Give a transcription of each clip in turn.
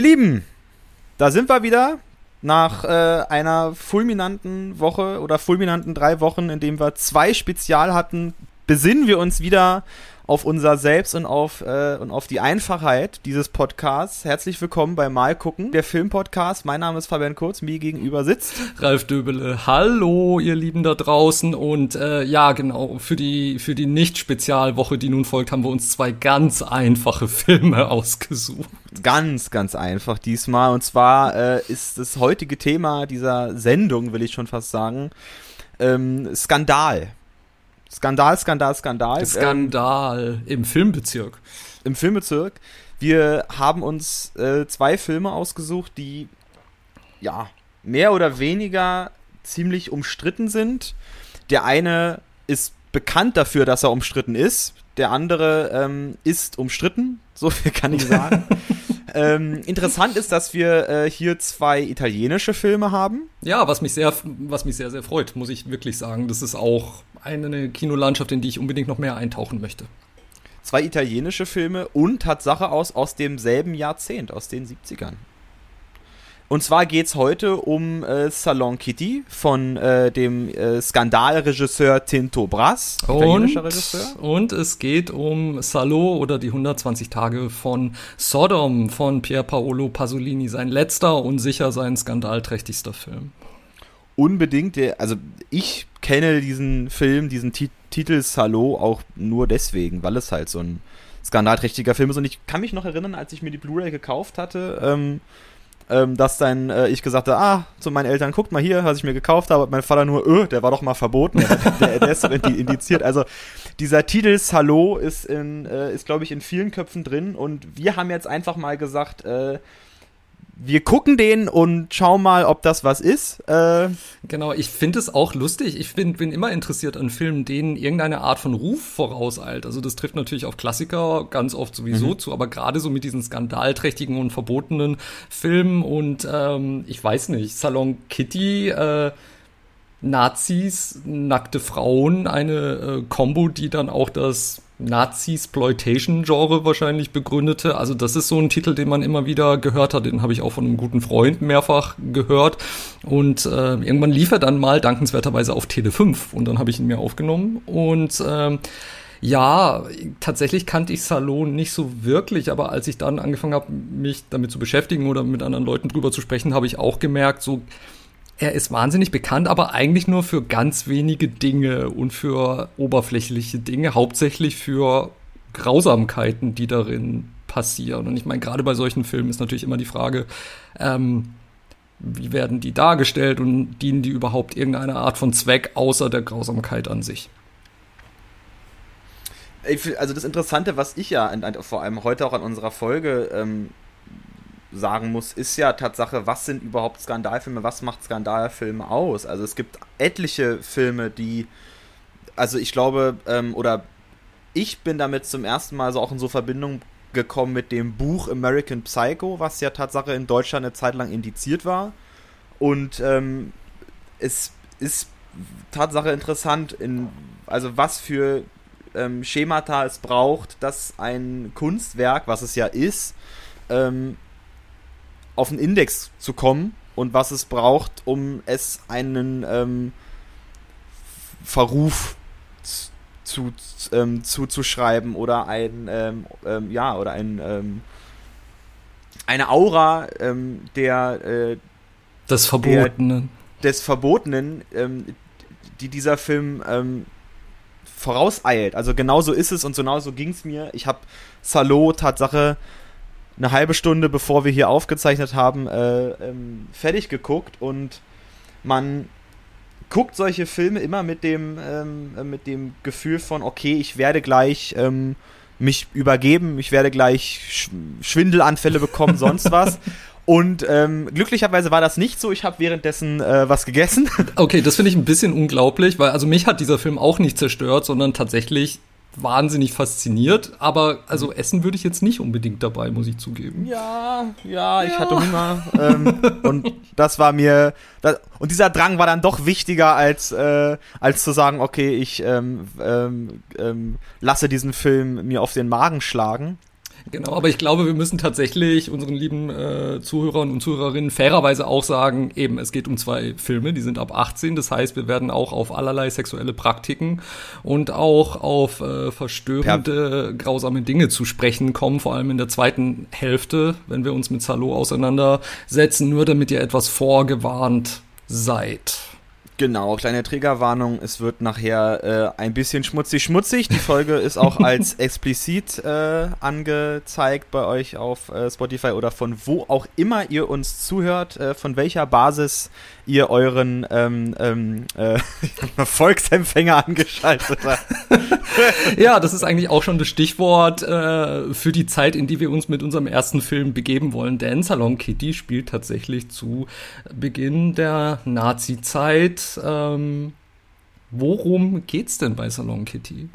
Ihr Lieben, da sind wir wieder nach äh, einer fulminanten Woche oder fulminanten drei Wochen, in dem wir zwei Spezial hatten, besinnen wir uns wieder auf unser Selbst und auf, äh, und auf die Einfachheit dieses Podcasts. Herzlich willkommen bei Mal gucken, der Filmpodcast. Mein Name ist Fabian Kurz, mir gegenüber sitzt Ralf Döbele. Hallo, ihr Lieben da draußen. Und äh, ja, genau, für die, für die Nicht-Spezialwoche, die nun folgt, haben wir uns zwei ganz einfache Filme ausgesucht. Ganz, ganz einfach diesmal. Und zwar äh, ist das heutige Thema dieser Sendung, will ich schon fast sagen, ähm, Skandal. Skandal, Skandal, Skandal. Skandal im Filmbezirk. Im Filmbezirk. Wir haben uns äh, zwei Filme ausgesucht, die ja mehr oder weniger ziemlich umstritten sind. Der eine ist bekannt dafür, dass er umstritten ist. Der andere ähm, ist umstritten, so viel kann ich sagen. Ähm, interessant ist, dass wir äh, hier zwei italienische Filme haben. Ja, was mich sehr, was mich sehr, sehr freut, muss ich wirklich sagen. Das ist auch eine Kinolandschaft, in die ich unbedingt noch mehr eintauchen möchte. Zwei italienische Filme und Tatsache aus, aus demselben Jahrzehnt, aus den 70ern. Und zwar geht es heute um äh, Salon Kitty von äh, dem äh, Skandalregisseur Tinto Brass, italienischer Regisseur. Und es geht um Salo oder die 120 Tage von Sodom von Pier Paolo Pasolini, sein letzter und sicher sein skandalträchtigster Film. Unbedingt, also ich kenne diesen Film, diesen Ti Titel Salo auch nur deswegen, weil es halt so ein skandalträchtiger Film ist. Und ich kann mich noch erinnern, als ich mir die Blu-ray gekauft hatte, ähm, ähm, dass dann äh, ich gesagt habe, ah, zu meinen Eltern, guckt mal hier, was ich mir gekauft habe. Mein Vater nur, öh, der war doch mal verboten, der, der, ist doch indiziert. Also dieser Titel Salo ist, in, äh, ist glaube ich, in vielen Köpfen drin. Und wir haben jetzt einfach mal gesagt, äh, wir gucken den und schauen mal, ob das was ist. Äh genau, ich finde es auch lustig. Ich bin, bin immer interessiert an Filmen, denen irgendeine Art von Ruf vorauseilt. Also das trifft natürlich auf Klassiker ganz oft sowieso mhm. zu, aber gerade so mit diesen skandalträchtigen und verbotenen Filmen und ähm, ich weiß nicht, Salon Kitty, äh, Nazis, nackte Frauen, eine äh, Combo, die dann auch das Nazi-Sploitation-Genre wahrscheinlich begründete. Also das ist so ein Titel, den man immer wieder gehört hat. Den habe ich auch von einem guten Freund mehrfach gehört. Und äh, irgendwann lief er dann mal dankenswerterweise auf Tele 5 und dann habe ich ihn mir aufgenommen. Und ähm, ja, tatsächlich kannte ich Salon nicht so wirklich, aber als ich dann angefangen habe, mich damit zu beschäftigen oder mit anderen Leuten drüber zu sprechen, habe ich auch gemerkt, so er ist wahnsinnig bekannt, aber eigentlich nur für ganz wenige Dinge und für oberflächliche Dinge, hauptsächlich für Grausamkeiten, die darin passieren. Und ich meine, gerade bei solchen Filmen ist natürlich immer die Frage, ähm, wie werden die dargestellt und dienen die überhaupt irgendeiner Art von Zweck außer der Grausamkeit an sich? Also das Interessante, was ich ja vor allem heute auch an unserer Folge ähm, sagen muss, ist ja Tatsache, was sind überhaupt Skandalfilme, was macht Skandalfilme aus? Also es gibt etliche Filme, die, also ich glaube, ähm, oder ich bin damit zum ersten Mal so auch in so Verbindung gekommen mit dem Buch American Psycho, was ja Tatsache in Deutschland eine Zeit lang indiziert war. Und ähm, es ist Tatsache interessant, in, also was für ähm, Schemata es braucht, dass ein Kunstwerk, was es ja ist, ähm, auf den Index zu kommen und was es braucht, um es einen ähm, Verruf zu, ähm, zuzuschreiben oder ein ähm, ähm, ja oder ein ähm, eine Aura ähm, der äh, des Verbotenen der, des Verbotenen die dieser Film vorauseilt. Also genauso ist es und genauso ging es mir. Ich habe Salo Tatsache eine halbe Stunde bevor wir hier aufgezeichnet haben, äh, ähm, fertig geguckt und man guckt solche Filme immer mit dem, ähm, äh, mit dem Gefühl von, okay, ich werde gleich ähm, mich übergeben, ich werde gleich Sch Schwindelanfälle bekommen, sonst was. Und ähm, glücklicherweise war das nicht so. Ich habe währenddessen äh, was gegessen. Okay, das finde ich ein bisschen unglaublich, weil also mich hat dieser Film auch nicht zerstört, sondern tatsächlich wahnsinnig fasziniert, aber also. Essen würde ich jetzt nicht unbedingt dabei, muss ich zugeben. Ja, ja, ich ja. hatte Hunger ähm, und das war mir das, und dieser Drang war dann doch wichtiger als äh, als zu sagen, okay, ich ähm, ähm, ähm lasse diesen Film mir auf den Magen schlagen. Genau, aber ich glaube, wir müssen tatsächlich unseren lieben äh, Zuhörern und Zuhörerinnen fairerweise auch sagen, eben, es geht um zwei Filme, die sind ab 18, das heißt, wir werden auch auf allerlei sexuelle Praktiken und auch auf äh, verstörende, per grausame Dinge zu sprechen kommen, vor allem in der zweiten Hälfte, wenn wir uns mit Salo auseinandersetzen, nur damit ihr etwas vorgewarnt seid. Genau, kleine Triggerwarnung, es wird nachher äh, ein bisschen schmutzig schmutzig. Die Folge ist auch als explizit äh, angezeigt bei euch auf äh, Spotify oder von wo auch immer ihr uns zuhört, äh, von welcher Basis ihr euren ähm, ähm, äh, Volksempfänger angeschaltet habt. ja, das ist eigentlich auch schon das Stichwort äh, für die Zeit, in die wir uns mit unserem ersten Film begeben wollen. Denn Salon Kitty spielt tatsächlich zu Beginn der Nazi-Zeit. Ähm, worum geht's denn bei Salon Kitty?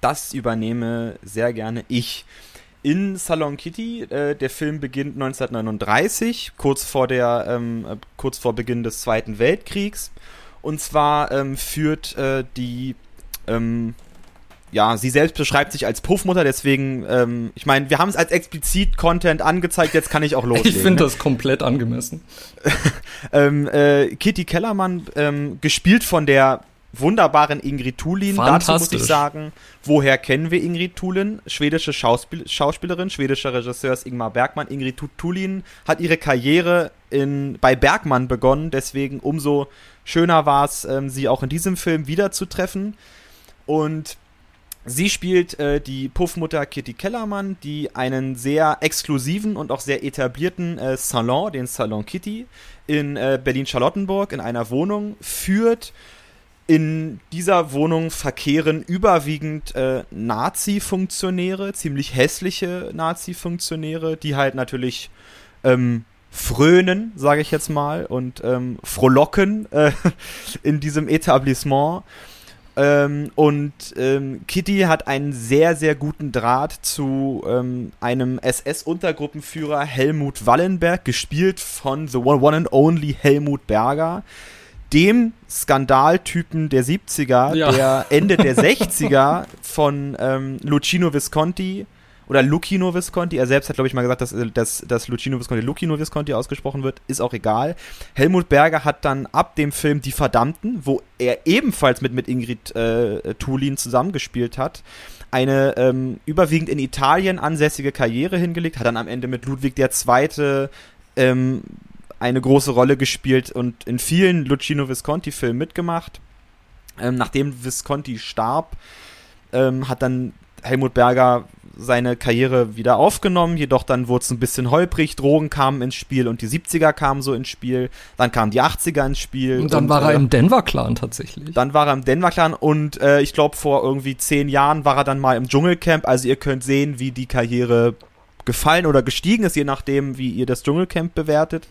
Das übernehme sehr gerne ich in Salon Kitty. Äh, der Film beginnt 1939, kurz vor, der, ähm, äh, kurz vor Beginn des Zweiten Weltkriegs. Und zwar ähm, führt äh, die, ähm, ja, sie selbst beschreibt sich als Puffmutter, deswegen, ähm, ich meine, wir haben es als explizit Content angezeigt, jetzt kann ich auch loslegen. Ich finde ne? das komplett angemessen. Ähm, äh, Kitty Kellermann, ähm, gespielt von der wunderbaren Ingrid Thulin. Dazu muss ich sagen, woher kennen wir Ingrid Thulin? Schwedische Schauspiel Schauspielerin, schwedischer Regisseur ist Ingmar Bergmann. Ingrid Thulin hat ihre Karriere in, bei Bergmann begonnen, deswegen umso schöner war es, ähm, sie auch in diesem Film wiederzutreffen. Und Sie spielt äh, die Puffmutter Kitty Kellermann, die einen sehr exklusiven und auch sehr etablierten äh, Salon, den Salon Kitty, in äh, Berlin-Charlottenburg in einer Wohnung führt in dieser Wohnung verkehren überwiegend äh, Nazi-Funktionäre, ziemlich hässliche Nazi-Funktionäre, die halt natürlich ähm, frönen, sage ich jetzt mal, und ähm, frohlocken äh, in diesem Etablissement. Ähm, und ähm, Kitty hat einen sehr, sehr guten Draht zu ähm, einem SS-Untergruppenführer Helmut Wallenberg, gespielt von The One, One and Only Helmut Berger dem Skandaltypen der 70er, ja. der Ende der 60er von ähm, Lucino Visconti oder Lucino Visconti, er selbst hat, glaube ich, mal gesagt, dass, äh, dass, dass Lucino Visconti Lucino Visconti ausgesprochen wird, ist auch egal. Helmut Berger hat dann ab dem Film Die Verdammten, wo er ebenfalls mit, mit Ingrid äh, Tulin zusammengespielt hat, eine ähm, überwiegend in Italien ansässige Karriere hingelegt, hat dann am Ende mit Ludwig II. Ähm, eine große Rolle gespielt und in vielen Lucino Visconti-Filmen mitgemacht. Ähm, nachdem Visconti starb, ähm, hat dann Helmut Berger seine Karriere wieder aufgenommen, jedoch dann wurde es ein bisschen holprig, Drogen kamen ins Spiel und die 70er kamen so ins Spiel, dann kamen die 80er ins Spiel. Und dann und, war er äh, im Denver-Clan tatsächlich. Dann war er im Denver-Clan und äh, ich glaube vor irgendwie zehn Jahren war er dann mal im Dschungelcamp, also ihr könnt sehen, wie die Karriere gefallen oder gestiegen ist, je nachdem, wie ihr das Dschungelcamp bewertet.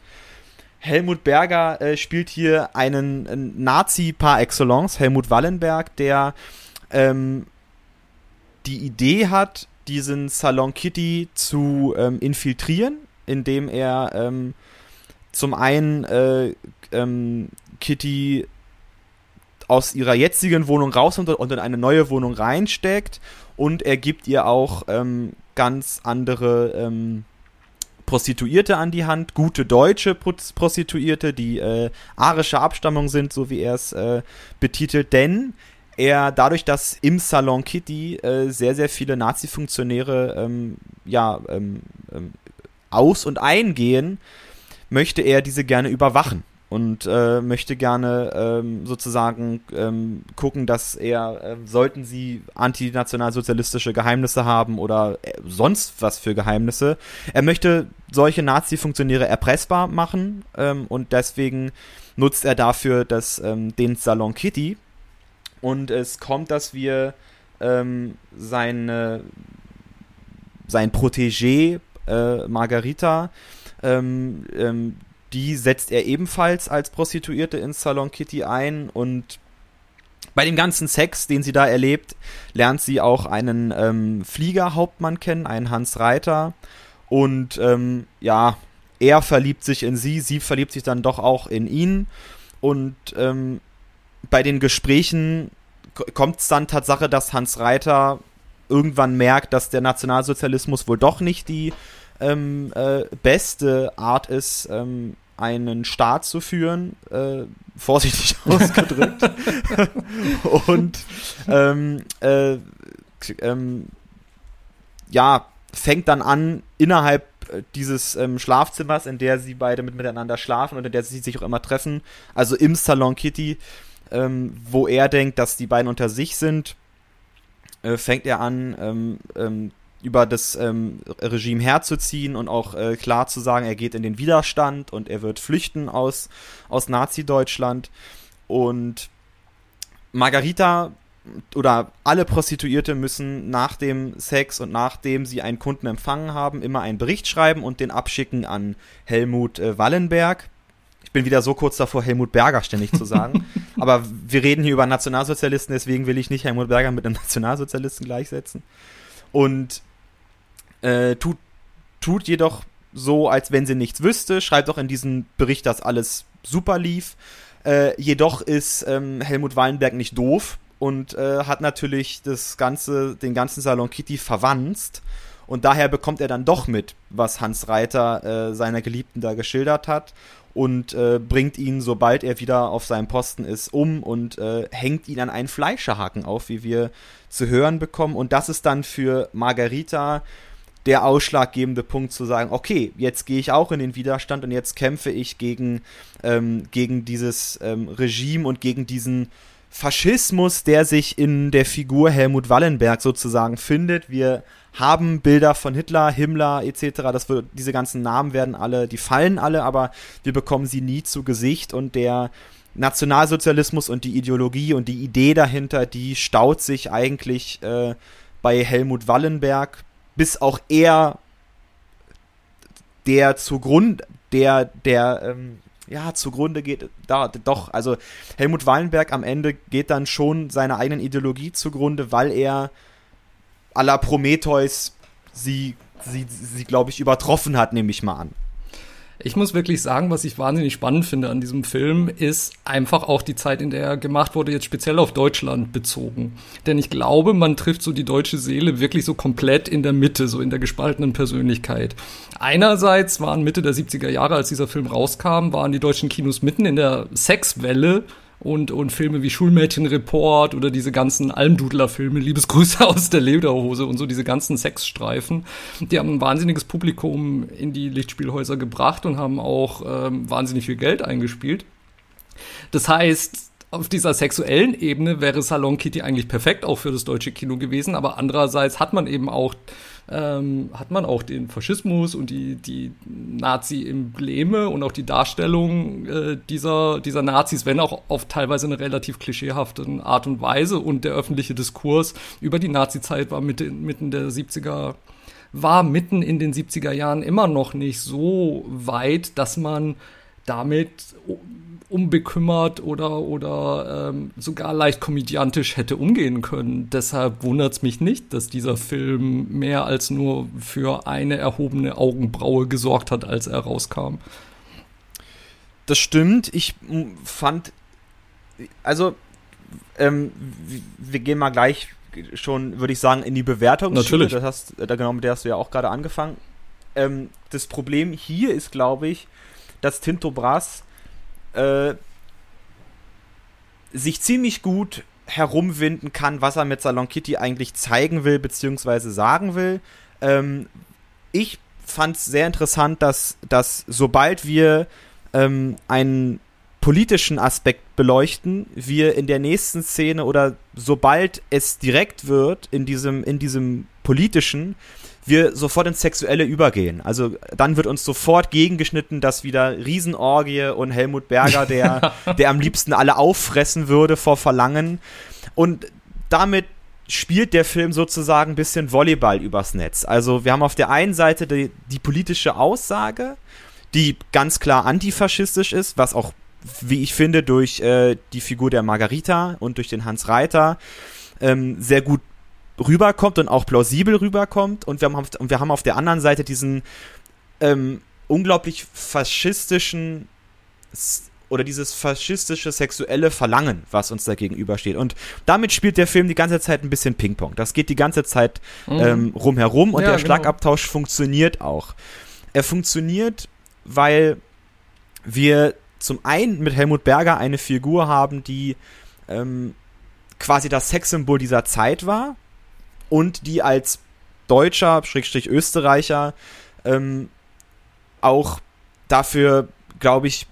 Helmut Berger äh, spielt hier einen, Nazi par excellence, Helmut Wallenberg, der ähm, die Idee hat, diesen Salon Kitty zu ähm, infiltrieren, indem er ähm, zum einen äh, ähm, Kitty aus ihrer jetzigen Wohnung raus und in eine neue Wohnung reinsteckt und er gibt ihr auch ähm, ganz andere ähm, Prostituierte an die Hand, gute deutsche Prostituierte, die äh, arische Abstammung sind, so wie er es äh, betitelt, denn er dadurch, dass im Salon Kitty äh, sehr, sehr viele Nazi-Funktionäre ähm, ja, ähm, ähm, aus- und eingehen, möchte er diese gerne überwachen und äh, möchte gerne ähm, sozusagen ähm, gucken, dass er, äh, sollten sie antinationalsozialistische Geheimnisse haben oder äh, sonst was für Geheimnisse, er möchte solche Nazi-Funktionäre erpressbar machen ähm, und deswegen nutzt er dafür das, ähm, den Salon Kitty. Und es kommt, dass wir ähm, seine, sein Protégé äh, Margarita ähm, ähm, die setzt er ebenfalls als Prostituierte in Salon Kitty ein und bei dem ganzen Sex, den sie da erlebt, lernt sie auch einen ähm, Fliegerhauptmann kennen, einen Hans Reiter. Und ähm, ja, er verliebt sich in sie, sie verliebt sich dann doch auch in ihn. Und ähm, bei den Gesprächen kommt es dann Tatsache, dass Hans Reiter irgendwann merkt, dass der Nationalsozialismus wohl doch nicht die ähm, äh, beste Art ist, ähm, einen Staat zu führen, äh, vorsichtig ausgedrückt. und ähm, äh, ähm, ja, fängt dann an, innerhalb äh, dieses ähm, Schlafzimmers, in der sie beide mit, miteinander schlafen und in der sie sich auch immer treffen, also im Salon Kitty, ähm, wo er denkt, dass die beiden unter sich sind, äh, fängt er an, ähm, ähm über das ähm, Regime herzuziehen und auch äh, klar zu sagen, er geht in den Widerstand und er wird flüchten aus, aus Nazi-Deutschland. Und Margarita oder alle Prostituierte müssen nach dem Sex und nachdem sie einen Kunden empfangen haben, immer einen Bericht schreiben und den abschicken an Helmut äh, Wallenberg. Ich bin wieder so kurz davor, Helmut Berger ständig zu sagen. Aber wir reden hier über Nationalsozialisten, deswegen will ich nicht Helmut Berger mit einem Nationalsozialisten gleichsetzen. Und äh, tut, tut jedoch so, als wenn sie nichts wüsste, schreibt auch in diesem Bericht, dass alles super lief. Äh, jedoch ist ähm, Helmut Wallenberg nicht doof und äh, hat natürlich das ganze, den ganzen Salon Kitty verwanzt. Und daher bekommt er dann doch mit, was Hans Reiter äh, seiner Geliebten da geschildert hat und äh, bringt ihn, sobald er wieder auf seinem Posten ist, um und äh, hängt ihn an einen Fleischerhaken auf, wie wir zu hören bekommen. Und das ist dann für Margarita der ausschlaggebende Punkt zu sagen, okay, jetzt gehe ich auch in den Widerstand und jetzt kämpfe ich gegen, ähm, gegen dieses ähm, Regime und gegen diesen Faschismus, der sich in der Figur Helmut Wallenberg sozusagen findet. Wir haben Bilder von Hitler, Himmler etc. Das wird, diese ganzen Namen werden alle, die fallen alle, aber wir bekommen sie nie zu Gesicht und der Nationalsozialismus und die Ideologie und die Idee dahinter, die staut sich eigentlich äh, bei Helmut Wallenberg, bis auch er der zugrund, der, der, ähm, ja, zugrunde geht, da, doch, also Helmut Wallenberg am Ende geht dann schon seiner eigenen Ideologie zugrunde, weil er à la Prometheus sie, sie, sie glaube ich, übertroffen hat, nehme ich mal an. Ich muss wirklich sagen, was ich wahnsinnig spannend finde an diesem Film, ist einfach auch die Zeit, in der er gemacht wurde, jetzt speziell auf Deutschland bezogen. Denn ich glaube, man trifft so die deutsche Seele wirklich so komplett in der Mitte, so in der gespaltenen Persönlichkeit. Einerseits waren Mitte der 70er Jahre, als dieser Film rauskam, waren die deutschen Kinos mitten in der Sexwelle und, und Filme wie Schulmädchenreport oder diese ganzen Almdudler-Filme, Liebesgrüße aus der Lederhose und so diese ganzen Sexstreifen, die haben ein wahnsinniges Publikum in die Lichtspielhäuser gebracht und haben auch ähm, wahnsinnig viel Geld eingespielt. Das heißt, auf dieser sexuellen Ebene wäre Salon Kitty eigentlich perfekt auch für das deutsche Kino gewesen, aber andererseits hat man eben auch ähm, hat man auch den Faschismus und die, die Nazi-Embleme und auch die Darstellung äh, dieser, dieser Nazis, wenn auch auf teilweise eine relativ klischeehafte Art und Weise. Und der öffentliche Diskurs über die Nazi-Zeit war mitten, mitten der 70er war mitten in den 70er Jahren immer noch nicht so weit, dass man damit unbekümmert oder, oder ähm, sogar leicht komödiantisch hätte umgehen können. Deshalb wundert es mich nicht, dass dieser Film mehr als nur für eine erhobene Augenbraue gesorgt hat, als er rauskam. Das stimmt. Ich fand, also, ähm, wir gehen mal gleich schon, würde ich sagen, in die Bewertung. Natürlich. Das hast, da genau, mit der hast du ja auch gerade angefangen. Ähm, das Problem hier ist, glaube ich, dass Tinto Brass äh, sich ziemlich gut herumwinden kann, was er mit Salon Kitty eigentlich zeigen will, beziehungsweise sagen will. Ähm, ich fand es sehr interessant, dass, dass sobald wir ähm, einen politischen Aspekt beleuchten, wir in der nächsten Szene oder sobald es direkt wird in diesem, in diesem politischen, wir sofort ins Sexuelle übergehen. Also dann wird uns sofort gegengeschnitten, dass wieder Riesenorgie und Helmut Berger, der, der am liebsten alle auffressen würde vor Verlangen. Und damit spielt der Film sozusagen ein bisschen Volleyball übers Netz. Also wir haben auf der einen Seite die, die politische Aussage, die ganz klar antifaschistisch ist, was auch, wie ich finde, durch äh, die Figur der Margarita und durch den Hans Reiter ähm, sehr gut rüberkommt und auch plausibel rüberkommt. Und wir haben auf, wir haben auf der anderen Seite diesen ähm, unglaublich faschistischen oder dieses faschistische sexuelle Verlangen, was uns da gegenübersteht. Und damit spielt der Film die ganze Zeit ein bisschen Ping-Pong. Das geht die ganze Zeit mhm. ähm, rumherum und ja, der genau. Schlagabtausch funktioniert auch. Er funktioniert, weil wir zum einen mit Helmut Berger eine Figur haben, die ähm, quasi das Sexsymbol dieser Zeit war und die als Deutscher, Schrägstrich Österreicher, ähm, auch dafür, glaube ich,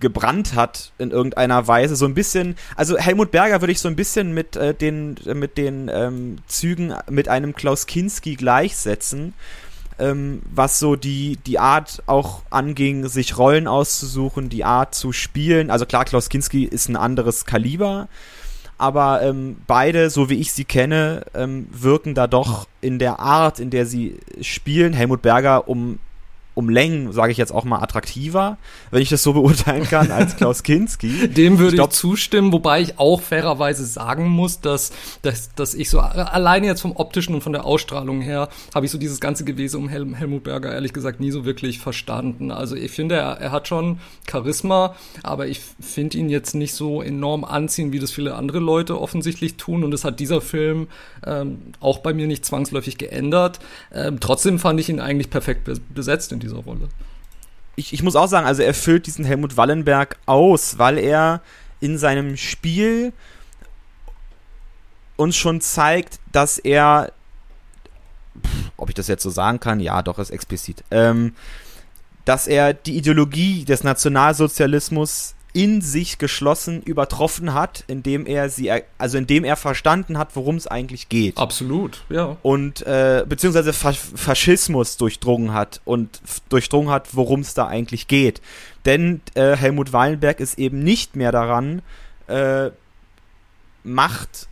gebrannt hat in irgendeiner Weise. So ein bisschen, also Helmut Berger würde ich so ein bisschen mit äh, den, mit den ähm, Zügen mit einem Klaus Kinski gleichsetzen, ähm, was so die, die Art auch anging, sich Rollen auszusuchen, die Art zu spielen. Also klar, Klaus Kinski ist ein anderes Kaliber, aber ähm, beide, so wie ich sie kenne, ähm, wirken da doch in der Art, in der sie spielen. Helmut Berger um um Längen, sage ich jetzt auch mal, attraktiver, wenn ich das so beurteilen kann, als Klaus Kinski. Dem würde ich, glaub, ich, zustimmen, wobei ich auch fairerweise sagen muss, dass, dass, dass ich so alleine jetzt vom optischen und von der Ausstrahlung her habe ich so dieses ganze Gewese um Hel Helmut Berger ehrlich gesagt nie so wirklich verstanden. Also ich finde, er, er hat schon Charisma, aber ich finde ihn jetzt nicht so enorm anziehen, wie das viele andere Leute offensichtlich tun und das hat dieser Film ähm, auch bei mir nicht zwangsläufig geändert. Ähm, trotzdem fand ich ihn eigentlich perfekt besetzt in dieser Rolle. Ich, ich muss auch sagen, also er füllt diesen Helmut Wallenberg aus, weil er in seinem Spiel uns schon zeigt, dass er, ob ich das jetzt so sagen kann, ja, doch, ist explizit, ähm, dass er die Ideologie des Nationalsozialismus in sich geschlossen übertroffen hat, indem er sie, also indem er verstanden hat, worum es eigentlich geht. Absolut, ja. Und äh, beziehungsweise Faschismus durchdrungen hat und durchdrungen hat, worum es da eigentlich geht. Denn äh, Helmut Wallenberg ist eben nicht mehr daran, äh, Macht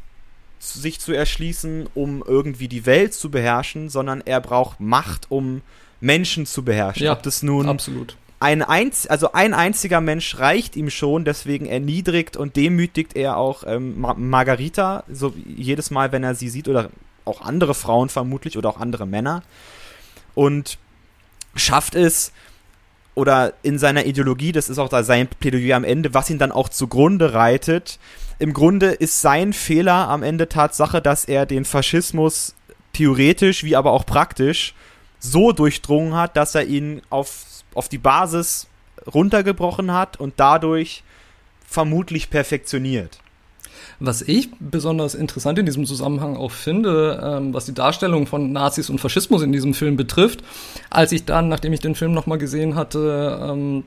sich zu erschließen, um irgendwie die Welt zu beherrschen, sondern er braucht Macht, um Menschen zu beherrschen. Ja, Ob das nun absolut ein, einz also ein einziger Mensch reicht ihm schon, deswegen erniedrigt und demütigt er auch ähm, Mar Margarita, so jedes Mal, wenn er sie sieht, oder auch andere Frauen vermutlich oder auch andere Männer. Und schafft es, oder in seiner Ideologie, das ist auch da sein Plädoyer am Ende, was ihn dann auch zugrunde reitet. Im Grunde ist sein Fehler am Ende Tatsache, dass er den Faschismus theoretisch wie aber auch praktisch so durchdrungen hat, dass er ihn auf auf die Basis runtergebrochen hat und dadurch vermutlich perfektioniert. Was ich besonders interessant in diesem Zusammenhang auch finde, ähm, was die Darstellung von Nazis und Faschismus in diesem Film betrifft, als ich dann, nachdem ich den Film nochmal gesehen hatte, ähm,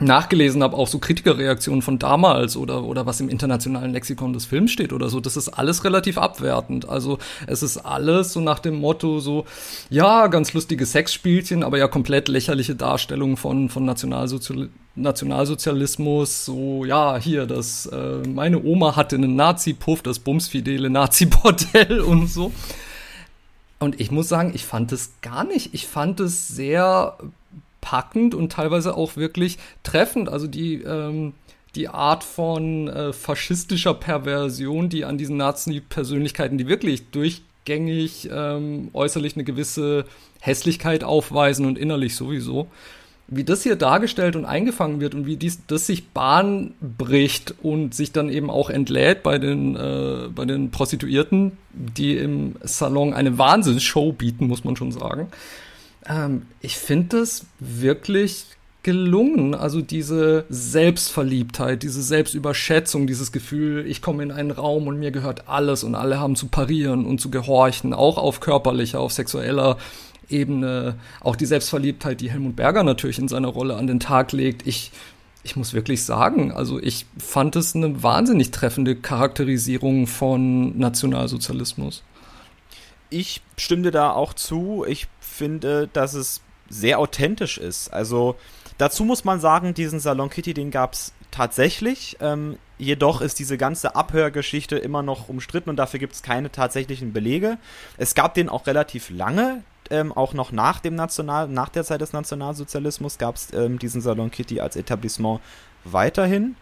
nachgelesen habe, auch so Kritikerreaktionen von damals oder, oder was im internationalen Lexikon des Films steht oder so, das ist alles relativ abwertend. Also es ist alles so nach dem Motto so, ja, ganz lustige Sexspielchen, aber ja komplett lächerliche Darstellungen von, von Nationalsozial Nationalsozialismus, so, ja, hier, das, äh, meine Oma hatte einen Nazi-Puff, das bumsfidele Nazi-Bordell und so. Und ich muss sagen, ich fand es gar nicht. Ich fand es sehr packend und teilweise auch wirklich treffend. Also die, ähm, die Art von äh, faschistischer Perversion, die an diesen Nazi-Persönlichkeiten, die wirklich durchgängig ähm, äußerlich eine gewisse Hässlichkeit aufweisen und innerlich sowieso, wie das hier dargestellt und eingefangen wird und wie dies, das sich Bahn bricht und sich dann eben auch entlädt bei den, äh, bei den Prostituierten, die im Salon eine Wahnsinnsshow bieten, muss man schon sagen. Ähm, ich finde es wirklich gelungen. Also diese Selbstverliebtheit, diese Selbstüberschätzung, dieses Gefühl, ich komme in einen Raum und mir gehört alles und alle haben zu parieren und zu gehorchen, auch auf körperlicher, auf sexueller Ebene. Auch die Selbstverliebtheit, die Helmut Berger natürlich in seiner Rolle an den Tag legt. Ich, ich muss wirklich sagen, also ich fand es eine wahnsinnig treffende Charakterisierung von Nationalsozialismus. Ich stimme da auch zu. Ich finde, dass es sehr authentisch ist. Also dazu muss man sagen, diesen Salon Kitty, den gab es tatsächlich. Ähm, jedoch ist diese ganze Abhörgeschichte immer noch umstritten und dafür gibt es keine tatsächlichen Belege. Es gab den auch relativ lange, ähm, auch noch nach dem National, nach der Zeit des Nationalsozialismus gab es ähm, diesen Salon Kitty als Etablissement weiterhin.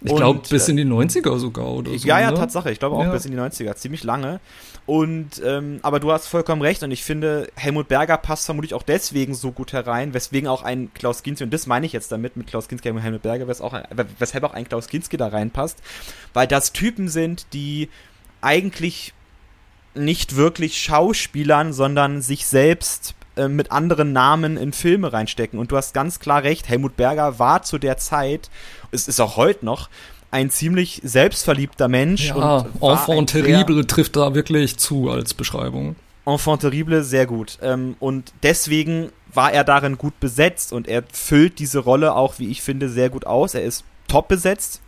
Ich glaube, bis in die 90er sogar oder so. Ja, ja, ne? Tatsache. Ich glaube auch ja. bis in die 90er. Ziemlich lange. Und, ähm, aber du hast vollkommen recht. Und ich finde, Helmut Berger passt vermutlich auch deswegen so gut herein, weswegen auch ein Klaus Kinski, und das meine ich jetzt damit, mit Klaus Kinski und Helmut Berger, auch ein, weshalb auch ein Klaus Kinski da reinpasst. Weil das Typen sind, die eigentlich nicht wirklich Schauspielern, sondern sich selbst äh, mit anderen Namen in Filme reinstecken. Und du hast ganz klar recht, Helmut Berger war zu der Zeit, es ist auch heute noch, ein ziemlich selbstverliebter Mensch. Ja, Enfant terrible trifft da wirklich zu als Beschreibung. Enfant terrible, sehr gut. Ähm, und deswegen war er darin gut besetzt und er füllt diese Rolle auch, wie ich finde, sehr gut aus. Er ist top besetzt.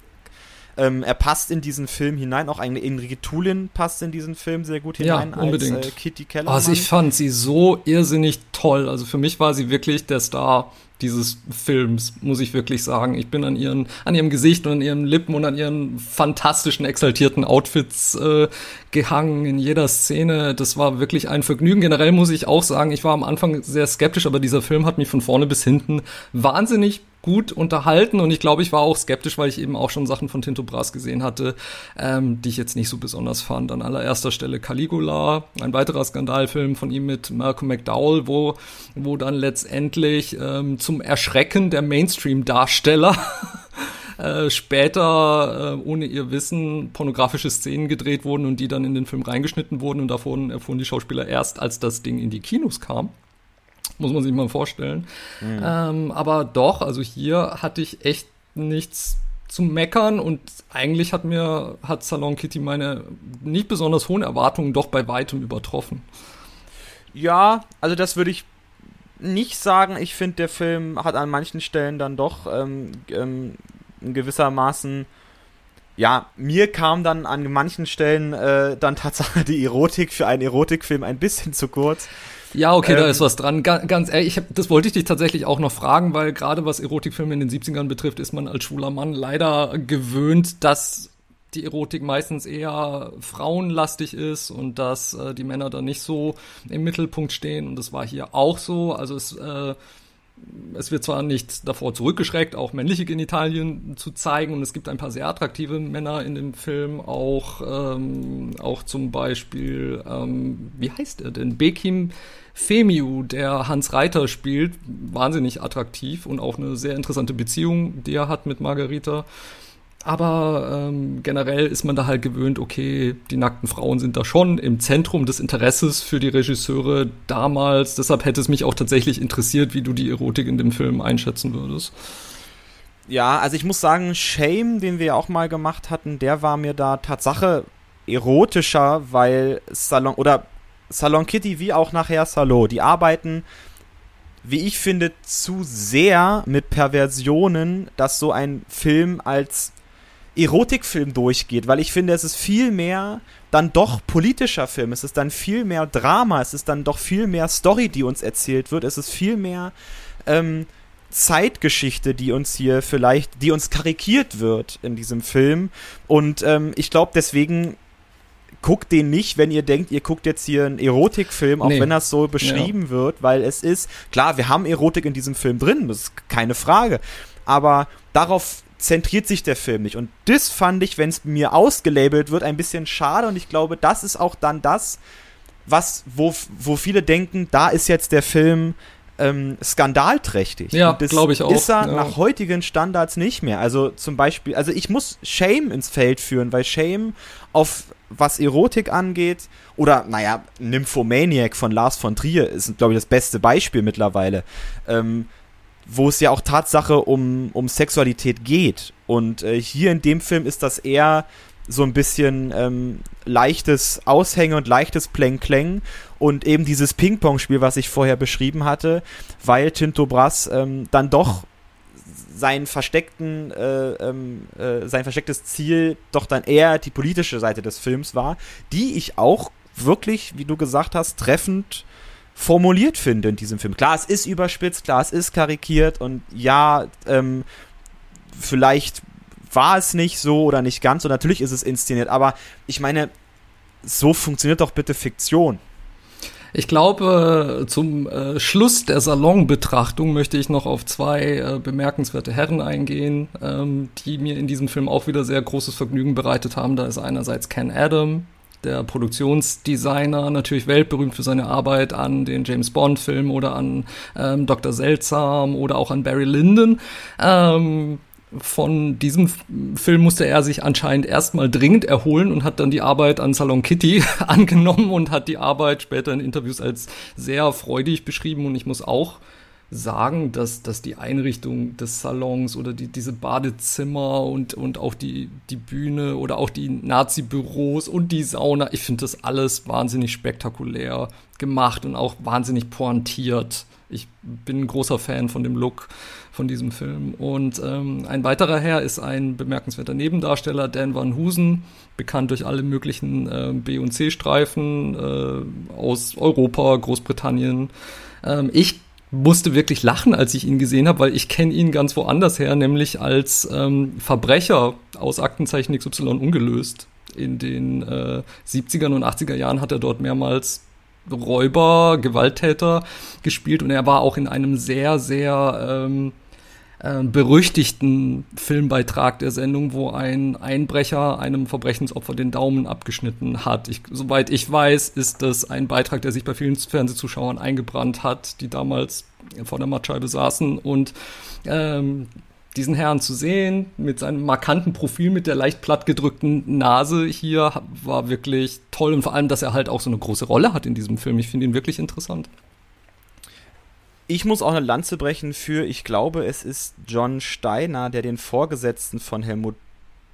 Ähm, er passt in diesen Film hinein, auch eine Enrique Tulin passt in diesen Film sehr gut hinein ja, unbedingt. als äh, Kitty Keller. Also ich fand sie so irrsinnig toll. Also für mich war sie wirklich der Star dieses Films, muss ich wirklich sagen. Ich bin an ihren, an ihrem Gesicht und an ihren Lippen und an ihren fantastischen, exaltierten Outfits äh, gehangen in jeder Szene. Das war wirklich ein Vergnügen. Generell muss ich auch sagen, ich war am Anfang sehr skeptisch, aber dieser Film hat mich von vorne bis hinten wahnsinnig gut unterhalten und ich glaube, ich war auch skeptisch, weil ich eben auch schon Sachen von Tinto Brass gesehen hatte, ähm, die ich jetzt nicht so besonders fand. An allererster Stelle Caligula, ein weiterer Skandalfilm von ihm mit Malcolm McDowell, wo, wo dann letztendlich ähm, zum Erschrecken der Mainstream-Darsteller Äh, später, äh, ohne ihr Wissen, pornografische Szenen gedreht wurden und die dann in den Film reingeschnitten wurden und davon erfuhren die Schauspieler erst, als das Ding in die Kinos kam. Muss man sich mal vorstellen. Mhm. Ähm, aber doch, also hier hatte ich echt nichts zu meckern und eigentlich hat mir, hat Salon Kitty meine nicht besonders hohen Erwartungen doch bei weitem übertroffen. Ja, also das würde ich nicht sagen. Ich finde, der Film hat an manchen Stellen dann doch ähm, ähm, in gewissermaßen ja, mir kam dann an manchen Stellen äh, dann tatsächlich die Erotik für einen Erotikfilm ein bisschen zu kurz. Ja, okay, ähm, da ist was dran. Ganz, ganz ehrlich, ich hab, das wollte ich dich tatsächlich auch noch fragen, weil gerade was Erotikfilme in den 70ern betrifft, ist man als schwuler Mann leider gewöhnt, dass die Erotik meistens eher frauenlastig ist und dass äh, die Männer da nicht so im Mittelpunkt stehen. Und das war hier auch so. Also es äh, es wird zwar nicht davor zurückgeschreckt, auch männliche Genitalien zu zeigen und es gibt ein paar sehr attraktive Männer in dem Film, auch, ähm, auch zum Beispiel, ähm, wie heißt er denn? Bekim Femiu, der Hans Reiter spielt, wahnsinnig attraktiv und auch eine sehr interessante Beziehung, die er hat mit Margarita. Aber ähm, generell ist man da halt gewöhnt, okay, die nackten Frauen sind da schon im Zentrum des Interesses für die Regisseure damals. Deshalb hätte es mich auch tatsächlich interessiert, wie du die Erotik in dem Film einschätzen würdest. Ja, also ich muss sagen, Shame, den wir ja auch mal gemacht hatten, der war mir da Tatsache erotischer, weil Salon oder Salon Kitty wie auch nachher Salo, die arbeiten, wie ich finde, zu sehr mit Perversionen, dass so ein Film als Erotikfilm durchgeht, weil ich finde, es ist viel mehr dann doch politischer Film, es ist dann viel mehr Drama, es ist dann doch viel mehr Story, die uns erzählt wird, es ist viel mehr ähm, Zeitgeschichte, die uns hier vielleicht, die uns karikiert wird in diesem Film. Und ähm, ich glaube, deswegen guckt den nicht, wenn ihr denkt, ihr guckt jetzt hier einen Erotikfilm, auch nee. wenn das so beschrieben ja. wird, weil es ist, klar, wir haben Erotik in diesem Film drin, das ist keine Frage. Aber darauf zentriert sich der Film nicht. Und das fand ich, wenn es mir ausgelabelt wird, ein bisschen schade. Und ich glaube, das ist auch dann das, was, wo, wo viele denken, da ist jetzt der Film ähm, skandalträchtig. Ja, glaube ich auch. Ist er ja. nach heutigen Standards nicht mehr. Also zum Beispiel, also ich muss Shame ins Feld führen, weil Shame auf was Erotik angeht, oder naja, Nymphomaniac von Lars von Trier ist, glaube ich, das beste Beispiel mittlerweile. Ähm, wo es ja auch Tatsache um, um Sexualität geht. Und äh, hier in dem Film ist das eher so ein bisschen ähm, leichtes Aushänge und leichtes Pleng-Kleng und eben dieses Ping-Pong-Spiel, was ich vorher beschrieben hatte, weil Tinto Brass ähm, dann doch seinen versteckten, äh, ähm, äh, sein verstecktes Ziel doch dann eher die politische Seite des Films war, die ich auch wirklich, wie du gesagt hast, treffend formuliert finde in diesem Film. Klar, es ist überspitzt, klar, es ist karikiert und ja, ähm, vielleicht war es nicht so oder nicht ganz und natürlich ist es inszeniert, aber ich meine, so funktioniert doch bitte Fiktion. Ich glaube, zum äh, Schluss der Salonbetrachtung möchte ich noch auf zwei äh, bemerkenswerte Herren eingehen, ähm, die mir in diesem Film auch wieder sehr großes Vergnügen bereitet haben. Da ist einerseits Ken Adam, der Produktionsdesigner, natürlich weltberühmt für seine Arbeit an den James Bond-Filmen oder an ähm, Dr. Seltsam oder auch an Barry Lyndon. Ähm, von diesem Film musste er sich anscheinend erstmal dringend erholen und hat dann die Arbeit an Salon Kitty angenommen und hat die Arbeit später in Interviews als sehr freudig beschrieben. Und ich muss auch sagen, dass, dass die Einrichtung des Salons oder die, diese Badezimmer und, und auch die, die Bühne oder auch die Nazi-Büros und die Sauna, ich finde das alles wahnsinnig spektakulär gemacht und auch wahnsinnig pointiert. Ich bin ein großer Fan von dem Look von diesem Film. Und ähm, ein weiterer Herr ist ein bemerkenswerter Nebendarsteller, Dan Van Husen, bekannt durch alle möglichen äh, B- und C-Streifen äh, aus Europa, Großbritannien. Ähm, ich musste wirklich lachen, als ich ihn gesehen habe, weil ich kenne ihn ganz woanders her, nämlich als ähm, Verbrecher aus Aktenzeichen XY ungelöst. In den äh, 70er und 80er Jahren hat er dort mehrmals Räuber, Gewalttäter gespielt und er war auch in einem sehr, sehr ähm, äh, berüchtigten Filmbeitrag der Sendung, wo ein Einbrecher einem Verbrechensopfer den Daumen abgeschnitten hat. Ich, soweit ich weiß, ist das ein Beitrag, der sich bei vielen Fernsehzuschauern eingebrannt hat, die damals vor der Mattscheibe saßen und ähm, diesen Herrn zu sehen, mit seinem markanten Profil, mit der leicht plattgedrückten Nase hier, war wirklich toll und vor allem, dass er halt auch so eine große Rolle hat in diesem Film. Ich finde ihn wirklich interessant. Ich muss auch eine Lanze brechen für, ich glaube, es ist John Steiner, der den Vorgesetzten von Helmut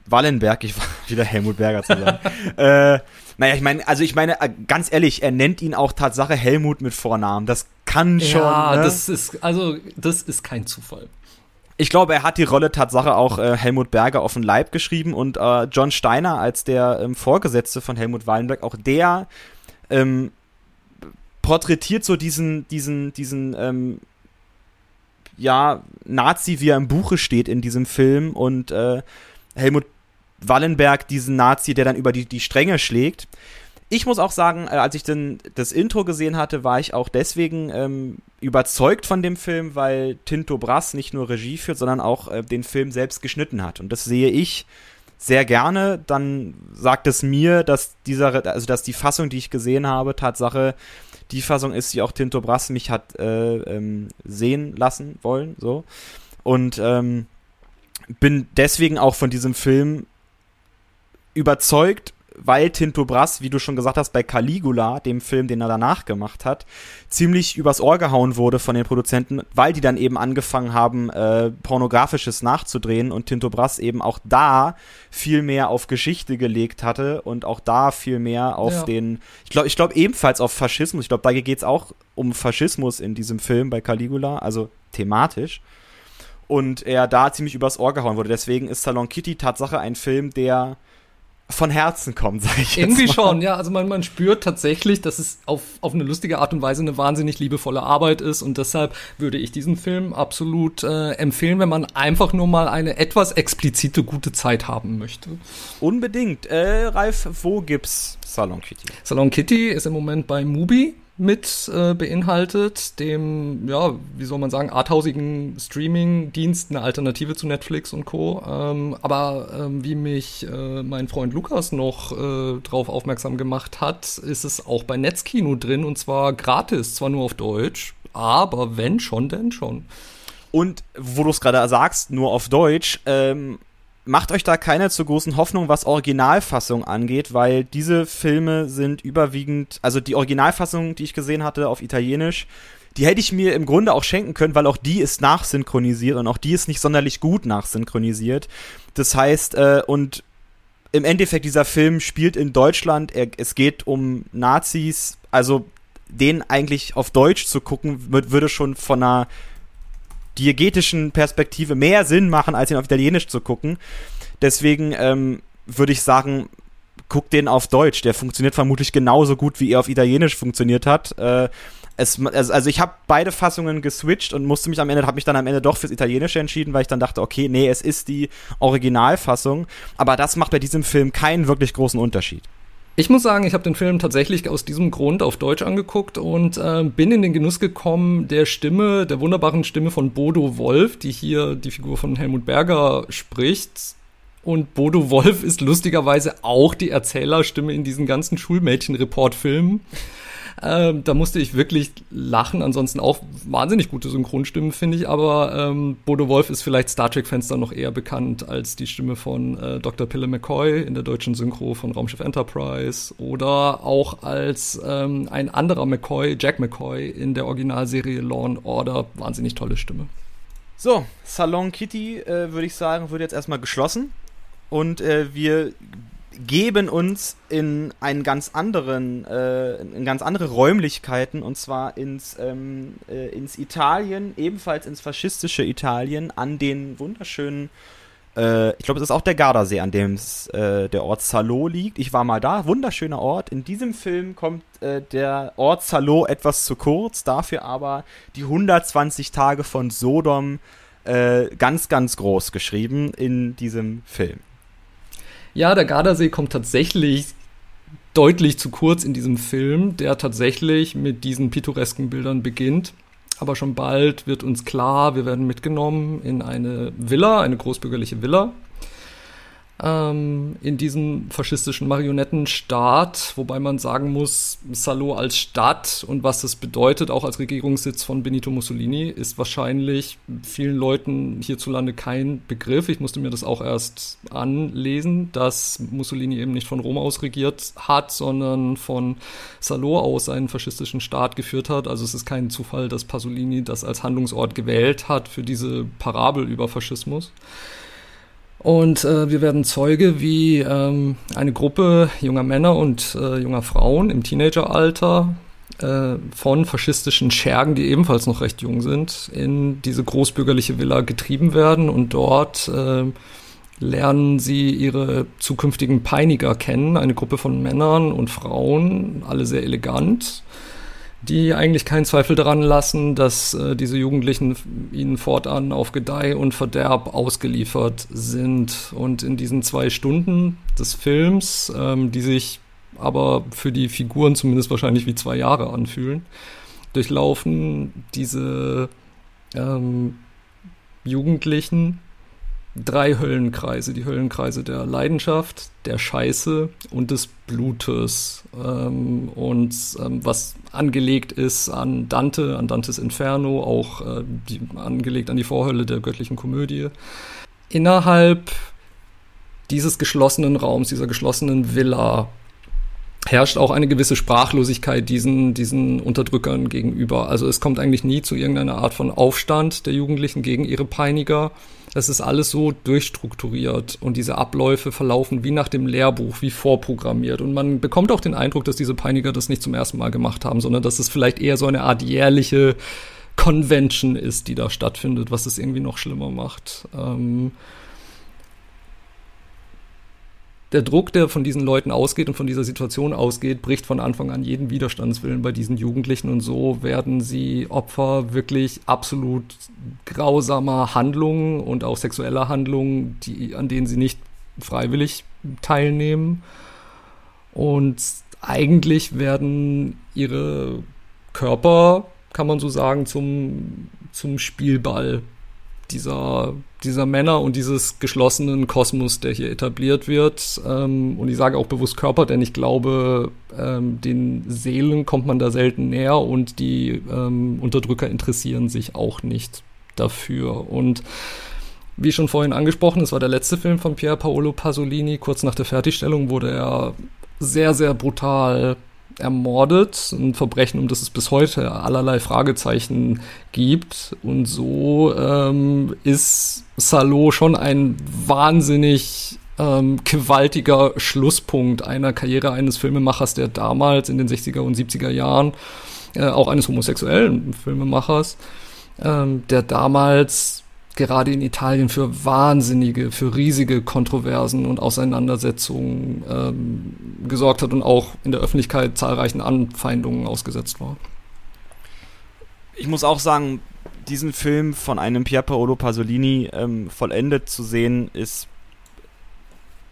Wallenberg, ich war wieder Helmut Berger zu sagen. äh, naja, ich meine, also ich meine, äh, ganz ehrlich, er nennt ihn auch Tatsache Helmut mit Vornamen. Das kann schon. Ja, ne? das ist, also, das ist kein Zufall. Ich glaube, er hat die Rolle Tatsache auch äh, Helmut Berger auf den Leib geschrieben und äh, John Steiner als der ähm, Vorgesetzte von Helmut Wallenberg, auch der ähm, porträtiert so diesen, diesen, diesen, ähm, ja, Nazi, wie er im Buche steht in diesem Film und äh, Helmut Wallenberg diesen Nazi, der dann über die, die Stränge schlägt. Ich muss auch sagen, äh, als ich dann das Intro gesehen hatte, war ich auch deswegen ähm, überzeugt von dem Film, weil Tinto Brass nicht nur Regie führt, sondern auch äh, den Film selbst geschnitten hat. Und das sehe ich sehr gerne. Dann sagt es mir, dass dieser, also dass die Fassung, die ich gesehen habe, Tatsache die Fassung ist, die auch Tinto Brass mich hat äh, ähm, sehen lassen wollen. So. Und ähm, bin deswegen auch von diesem Film überzeugt weil Tinto Brass, wie du schon gesagt hast, bei Caligula, dem Film, den er danach gemacht hat, ziemlich übers Ohr gehauen wurde von den Produzenten, weil die dann eben angefangen haben, äh, pornografisches nachzudrehen und Tinto Brass eben auch da viel mehr auf Geschichte gelegt hatte und auch da viel mehr auf ja. den, ich glaube, ich glaube ebenfalls auf Faschismus. Ich glaube, da geht es auch um Faschismus in diesem Film bei Caligula, also thematisch und er da ziemlich übers Ohr gehauen wurde. Deswegen ist Salon Kitty Tatsache ein Film, der von Herzen kommt, sag ich Irgendwie jetzt mal. schon, ja. Also man, man spürt tatsächlich, dass es auf, auf eine lustige Art und Weise eine wahnsinnig liebevolle Arbeit ist und deshalb würde ich diesen Film absolut äh, empfehlen, wenn man einfach nur mal eine etwas explizite gute Zeit haben möchte. Unbedingt. Äh, Ralf, wo gibt's Salon Kitty? Salon Kitty ist im Moment bei Mubi mit äh, beinhaltet, dem, ja, wie soll man sagen, arthausigen Streaming-Dienst, eine Alternative zu Netflix und Co. Ähm, aber ähm, wie mich äh, mein Freund Lukas noch äh, drauf aufmerksam gemacht hat, ist es auch bei Netzkino drin und zwar gratis, zwar nur auf Deutsch, aber wenn schon, denn schon. Und wo du es gerade sagst, nur auf Deutsch, ähm, macht euch da keine zu großen Hoffnungen, was Originalfassung angeht, weil diese Filme sind überwiegend, also die Originalfassung, die ich gesehen hatte auf Italienisch, die hätte ich mir im Grunde auch schenken können, weil auch die ist nachsynchronisiert und auch die ist nicht sonderlich gut nachsynchronisiert. Das heißt, äh, und im Endeffekt dieser Film spielt in Deutschland, er, es geht um Nazis, also den eigentlich auf Deutsch zu gucken, würde schon von einer diegetischen Perspektive mehr Sinn machen, als ihn auf Italienisch zu gucken. Deswegen ähm, würde ich sagen, guck den auf Deutsch. Der funktioniert vermutlich genauso gut, wie er auf Italienisch funktioniert hat. Äh, es, also ich habe beide Fassungen geswitcht und musste mich am Ende, habe mich dann am Ende doch fürs Italienische entschieden, weil ich dann dachte, okay, nee, es ist die Originalfassung. Aber das macht bei diesem Film keinen wirklich großen Unterschied. Ich muss sagen, ich habe den Film tatsächlich aus diesem Grund auf Deutsch angeguckt und äh, bin in den Genuss gekommen der Stimme, der wunderbaren Stimme von Bodo Wolf, die hier die Figur von Helmut Berger spricht. Und Bodo Wolf ist lustigerweise auch die Erzählerstimme in diesen ganzen Schulmädchen-Report-Filmen. Ähm, da musste ich wirklich lachen. Ansonsten auch wahnsinnig gute Synchronstimmen, finde ich. Aber ähm, Bodo Wolf ist vielleicht Star Trek-Fans dann noch eher bekannt als die Stimme von äh, Dr. Pille McCoy in der deutschen Synchro von Raumschiff Enterprise. Oder auch als ähm, ein anderer McCoy, Jack McCoy, in der Originalserie Law and Order. Wahnsinnig tolle Stimme. So, Salon Kitty, äh, würde ich sagen, wird jetzt erstmal geschlossen. Und äh, wir geben uns in einen ganz anderen, äh, in ganz andere Räumlichkeiten und zwar ins, ähm, äh, ins Italien, ebenfalls ins faschistische Italien, an den wunderschönen, äh, ich glaube, es ist auch der Gardasee, an dem äh, der Ort Salo liegt. Ich war mal da, wunderschöner Ort. In diesem Film kommt äh, der Ort Salo etwas zu kurz, dafür aber die 120 Tage von Sodom äh, ganz, ganz groß geschrieben in diesem Film. Ja, der Gardasee kommt tatsächlich deutlich zu kurz in diesem Film, der tatsächlich mit diesen pittoresken Bildern beginnt. Aber schon bald wird uns klar, wir werden mitgenommen in eine Villa, eine großbürgerliche Villa, ähm, in diesem faschistischen Marionettenstaat, wobei man sagen muss, Salo als Stadt und was das bedeutet, auch als Regierungssitz von Benito Mussolini, ist wahrscheinlich vielen Leuten hierzulande kein Begriff. Ich musste mir das auch erst anlesen, dass Mussolini eben nicht von Rom aus regiert hat, sondern von Salo aus einen faschistischen Staat geführt hat. Also es ist kein Zufall, dass Pasolini das als Handlungsort gewählt hat für diese Parabel über Faschismus. Und äh, wir werden Zeuge, wie ähm, eine Gruppe junger Männer und äh, junger Frauen im Teenageralter äh, von faschistischen Schergen, die ebenfalls noch recht jung sind, in diese großbürgerliche Villa getrieben werden. Und dort äh, lernen sie ihre zukünftigen Peiniger kennen, eine Gruppe von Männern und Frauen, alle sehr elegant, die eigentlich keinen Zweifel daran lassen, dass äh, diese Jugendlichen ihnen fortan auf Gedeih und Verderb ausgeliefert sind. Und in diesen zwei Stunden des Films, ähm, die sich aber für die Figuren zumindest wahrscheinlich wie zwei Jahre anfühlen, durchlaufen diese ähm, Jugendlichen drei Höllenkreise. Die Höllenkreise der Leidenschaft, der Scheiße und des Blutes. Ähm, und ähm, was angelegt ist an Dante, an Dantes Inferno, auch äh, die, angelegt an die Vorhölle der göttlichen Komödie. Innerhalb dieses geschlossenen Raums, dieser geschlossenen Villa, herrscht auch eine gewisse Sprachlosigkeit diesen, diesen Unterdrückern gegenüber. Also es kommt eigentlich nie zu irgendeiner Art von Aufstand der Jugendlichen gegen ihre Peiniger. Es ist alles so durchstrukturiert und diese Abläufe verlaufen wie nach dem Lehrbuch, wie vorprogrammiert. Und man bekommt auch den Eindruck, dass diese Peiniger das nicht zum ersten Mal gemacht haben, sondern dass es vielleicht eher so eine Art jährliche Convention ist, die da stattfindet, was es irgendwie noch schlimmer macht. Ähm der Druck, der von diesen Leuten ausgeht und von dieser Situation ausgeht, bricht von Anfang an jeden Widerstandswillen bei diesen Jugendlichen und so werden sie Opfer wirklich absolut grausamer Handlungen und auch sexueller Handlungen, die, an denen sie nicht freiwillig teilnehmen. Und eigentlich werden ihre Körper, kann man so sagen, zum, zum Spielball dieser, dieser Männer und dieses geschlossenen Kosmos, der hier etabliert wird. Ähm, und ich sage auch bewusst Körper, denn ich glaube, ähm, den Seelen kommt man da selten näher und die ähm, Unterdrücker interessieren sich auch nicht dafür. Und wie schon vorhin angesprochen, es war der letzte Film von Pier Paolo Pasolini. Kurz nach der Fertigstellung wurde er sehr, sehr brutal ermordet. Ein Verbrechen, um das es bis heute allerlei Fragezeichen gibt. Und so ähm, ist Salo schon ein wahnsinnig ähm, gewaltiger Schlusspunkt einer Karriere eines Filmemachers, der damals in den 60er und 70er Jahren, äh, auch eines homosexuellen Filmemachers, ähm, der damals gerade in Italien für wahnsinnige, für riesige Kontroversen und Auseinandersetzungen ähm, gesorgt hat und auch in der Öffentlichkeit zahlreichen Anfeindungen ausgesetzt war. Ich muss auch sagen, diesen Film von einem Pier Paolo Pasolini ähm, vollendet zu sehen, ist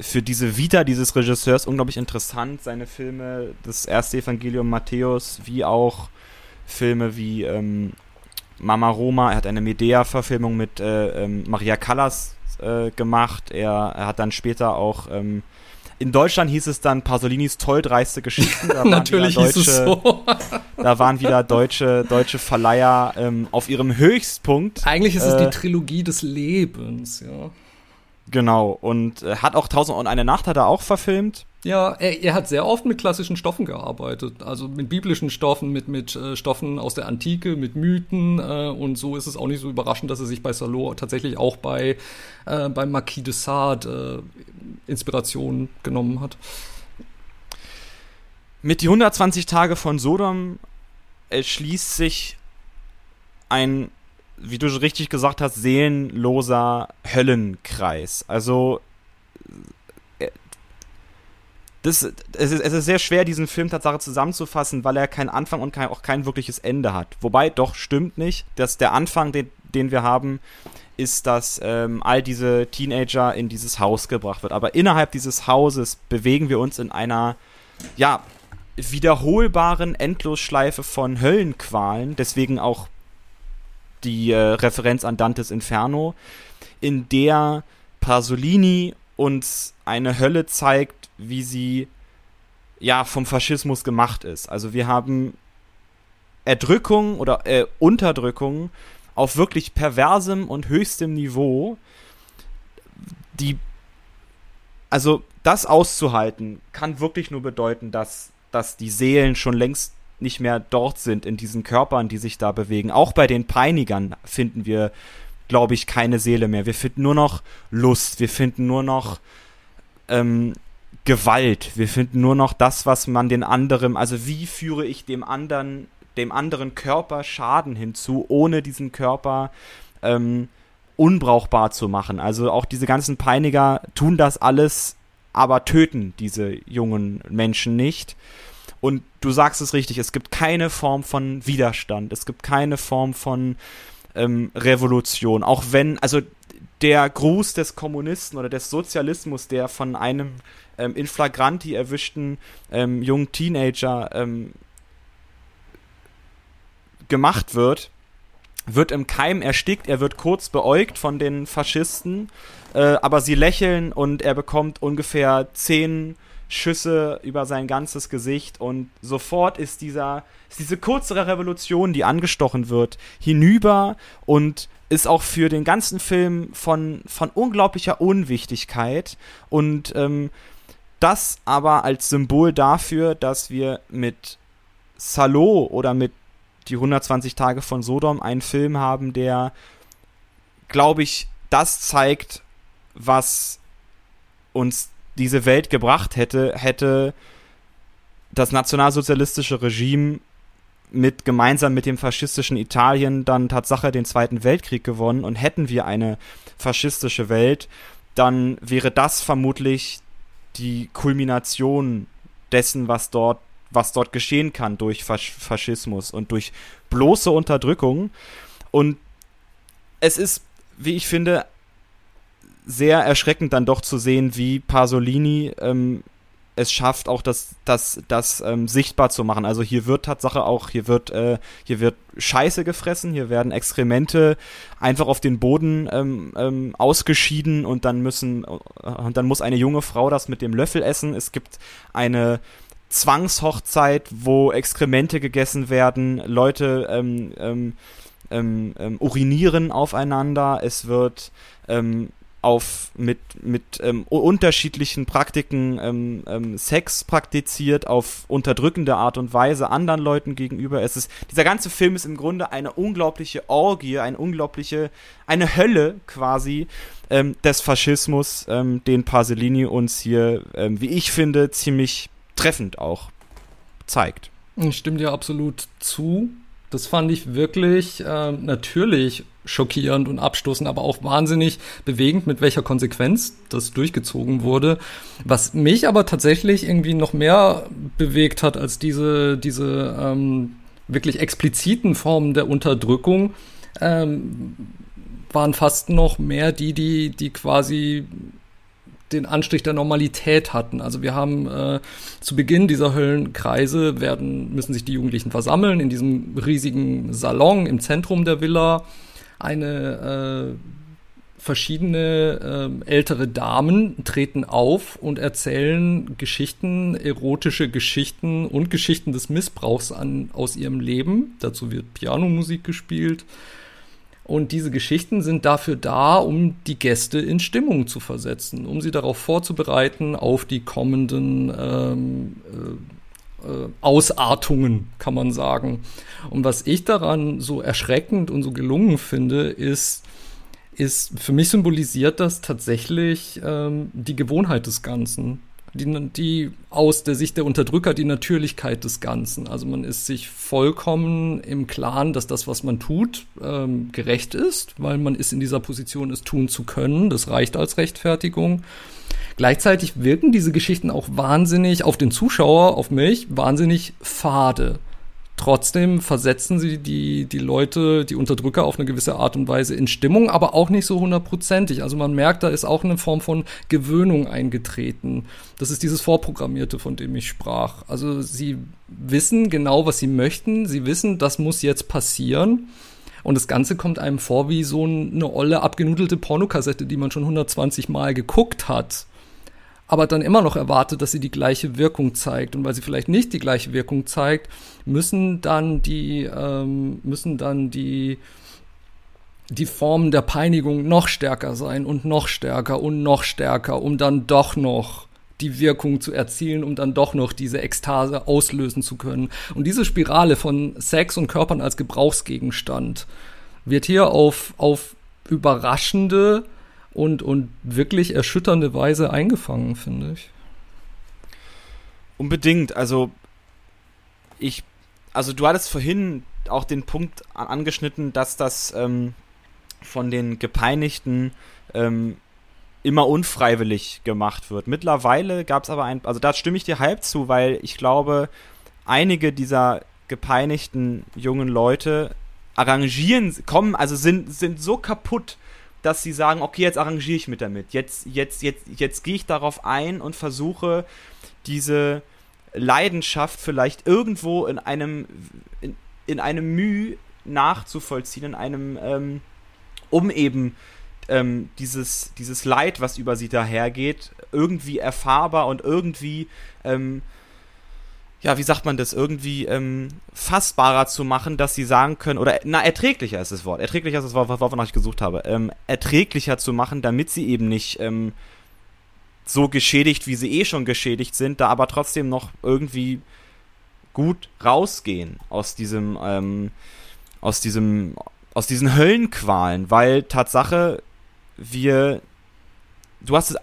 für diese Vita dieses Regisseurs unglaublich interessant. Seine Filme, das erste Evangelium Matthäus, wie auch Filme wie ähm, Mama Roma. Er hat eine Medea-Verfilmung mit äh, ähm, Maria Callas äh, gemacht. Er, er, hat dann später auch ähm, in Deutschland hieß es dann Pasolinis toll dreiste Geschichten. Da Natürlich deutsche, hieß es so. da waren wieder deutsche, deutsche Verleiher ähm, auf ihrem Höchstpunkt. Eigentlich ist es die äh, Trilogie des Lebens, ja. Genau, und äh, hat auch Tausend und eine Nacht hat er auch verfilmt. Ja, er, er, hat sehr oft mit klassischen Stoffen gearbeitet, also mit biblischen Stoffen, mit, mit äh, Stoffen aus der Antike, mit Mythen äh, und so ist es auch nicht so überraschend, dass er sich bei Salot tatsächlich auch bei äh, beim Marquis de Sade äh, Inspiration genommen hat. Mit die 120 Tage von Sodom erschließt sich ein wie du richtig gesagt hast, seelenloser Höllenkreis. Also das, es, ist, es ist sehr schwer, diesen Film tatsächlich zusammenzufassen, weil er keinen Anfang und kein, auch kein wirkliches Ende hat. Wobei, doch, stimmt nicht, dass der Anfang, den, den wir haben, ist, dass ähm, all diese Teenager in dieses Haus gebracht wird. Aber innerhalb dieses Hauses bewegen wir uns in einer, ja, wiederholbaren Endlosschleife von Höllenqualen, deswegen auch die äh, Referenz an Dantes Inferno, in der Pasolini uns eine Hölle zeigt, wie sie ja vom Faschismus gemacht ist. Also wir haben Erdrückung oder äh, Unterdrückung auf wirklich perversem und höchstem Niveau, die also das auszuhalten, kann wirklich nur bedeuten, dass, dass die Seelen schon längst nicht mehr dort sind in diesen Körpern, die sich da bewegen. Auch bei den Peinigern finden wir, glaube ich, keine Seele mehr. Wir finden nur noch Lust, wir finden nur noch ähm, Gewalt, wir finden nur noch das, was man den anderen, also wie führe ich dem anderen, dem anderen Körper Schaden hinzu, ohne diesen Körper ähm, unbrauchbar zu machen. Also auch diese ganzen Peiniger tun das alles, aber töten diese jungen Menschen nicht. Und du sagst es richtig, es gibt keine Form von Widerstand, es gibt keine Form von ähm, Revolution. Auch wenn, also der Gruß des Kommunisten oder des Sozialismus, der von einem ähm, in flagranti erwischten ähm, jungen Teenager ähm, gemacht wird, wird im Keim erstickt, er wird kurz beäugt von den Faschisten, äh, aber sie lächeln und er bekommt ungefähr zehn Schüsse über sein ganzes Gesicht und sofort ist dieser, ist diese kurze Revolution, die angestochen wird, hinüber und ist auch für den ganzen Film von, von unglaublicher Unwichtigkeit und ähm, das aber als Symbol dafür, dass wir mit Salo oder mit die 120 Tage von Sodom einen Film haben, der, glaube ich, das zeigt, was uns diese Welt gebracht hätte, hätte das nationalsozialistische Regime mit gemeinsam mit dem faschistischen Italien dann Tatsache den Zweiten Weltkrieg gewonnen und hätten wir eine faschistische Welt, dann wäre das vermutlich die Kulmination dessen, was dort was dort geschehen kann durch Fasch Faschismus und durch bloße Unterdrückung. Und es ist, wie ich finde, sehr erschreckend dann doch zu sehen, wie Pasolini ähm, es schafft, auch das, das, das ähm, sichtbar zu machen. Also hier wird Tatsache auch, hier wird, äh, hier wird Scheiße gefressen, hier werden Exkremente einfach auf den Boden ähm, ähm, ausgeschieden und dann müssen, äh, und dann muss eine junge Frau das mit dem Löffel essen. Es gibt eine Zwangshochzeit, wo Exkremente gegessen werden, Leute ähm, ähm, ähm, ähm urinieren aufeinander, es wird ähm, auf mit, mit ähm, unterschiedlichen Praktiken ähm, ähm, Sex praktiziert, auf unterdrückende Art und Weise anderen Leuten gegenüber. Es ist, dieser ganze Film ist im Grunde eine unglaubliche Orgie, eine unglaubliche, eine Hölle quasi ähm, des Faschismus, ähm, den Pasolini uns hier, ähm, wie ich finde, ziemlich treffend auch zeigt. Ich stimme dir absolut zu. Das fand ich wirklich äh, natürlich schockierend und abstoßend, aber auch wahnsinnig bewegend, mit welcher Konsequenz das durchgezogen wurde. Was mich aber tatsächlich irgendwie noch mehr bewegt hat als diese, diese ähm, wirklich expliziten Formen der Unterdrückung, ähm, waren fast noch mehr die, die, die quasi den Anstrich der Normalität hatten. Also wir haben äh, zu Beginn dieser Höllenkreise werden, müssen sich die Jugendlichen versammeln in diesem riesigen Salon im Zentrum der Villa. Eine äh, verschiedene äh, ältere Damen treten auf und erzählen Geschichten, erotische Geschichten und Geschichten des Missbrauchs an, aus ihrem Leben. Dazu wird Pianomusik gespielt. Und diese Geschichten sind dafür da, um die Gäste in Stimmung zu versetzen, um sie darauf vorzubereiten, auf die kommenden ähm, äh, äh, Ausartungen, kann man sagen. Und was ich daran so erschreckend und so gelungen finde, ist, ist für mich symbolisiert das tatsächlich ähm, die Gewohnheit des Ganzen die, die aus der Sicht der Unterdrücker die Natürlichkeit des Ganzen. Also man ist sich vollkommen im Klaren, dass das, was man tut, ähm, gerecht ist, weil man ist in dieser Position, es tun zu können. Das reicht als Rechtfertigung. Gleichzeitig wirken diese Geschichten auch wahnsinnig auf den Zuschauer, auf mich, wahnsinnig fade. Trotzdem versetzen sie die, die Leute, die Unterdrücker auf eine gewisse Art und Weise in Stimmung, aber auch nicht so hundertprozentig. Also man merkt, da ist auch eine Form von Gewöhnung eingetreten. Das ist dieses Vorprogrammierte, von dem ich sprach. Also sie wissen genau, was sie möchten. Sie wissen, das muss jetzt passieren. Und das Ganze kommt einem vor wie so eine olle, abgenudelte Pornokassette, die man schon 120 Mal geguckt hat aber dann immer noch erwartet, dass sie die gleiche Wirkung zeigt. Und weil sie vielleicht nicht die gleiche Wirkung zeigt, müssen dann die, ähm, müssen dann die, die Formen der Peinigung noch stärker sein und noch stärker und noch stärker, um dann doch noch die Wirkung zu erzielen, um dann doch noch diese Ekstase auslösen zu können. Und diese Spirale von Sex und Körpern als Gebrauchsgegenstand wird hier auf, auf überraschende, und, und wirklich erschütternde Weise eingefangen, finde ich. Unbedingt. Also, ich, also du hattest vorhin auch den Punkt angeschnitten, dass das ähm, von den Gepeinigten ähm, immer unfreiwillig gemacht wird. Mittlerweile gab es aber ein, also da stimme ich dir halb zu, weil ich glaube, einige dieser gepeinigten jungen Leute arrangieren, kommen, also sind, sind so kaputt dass sie sagen, okay, jetzt arrangiere ich mit damit. Jetzt, jetzt, jetzt, jetzt gehe ich darauf ein und versuche diese Leidenschaft vielleicht irgendwo in einem, in, in einem Mühe nachzuvollziehen, in einem, ähm, um eben ähm, dieses, dieses Leid, was über sie dahergeht, irgendwie erfahrbar und irgendwie ähm, ja, wie sagt man das, irgendwie ähm, fassbarer zu machen, dass sie sagen können, oder na, erträglicher ist das Wort, erträglicher ist das Wort, wonach ich gesucht habe, ähm, erträglicher zu machen, damit sie eben nicht ähm, so geschädigt, wie sie eh schon geschädigt sind, da aber trotzdem noch irgendwie gut rausgehen aus diesem, ähm, aus diesem, aus diesen Höllenqualen, weil Tatsache, wir, du hast es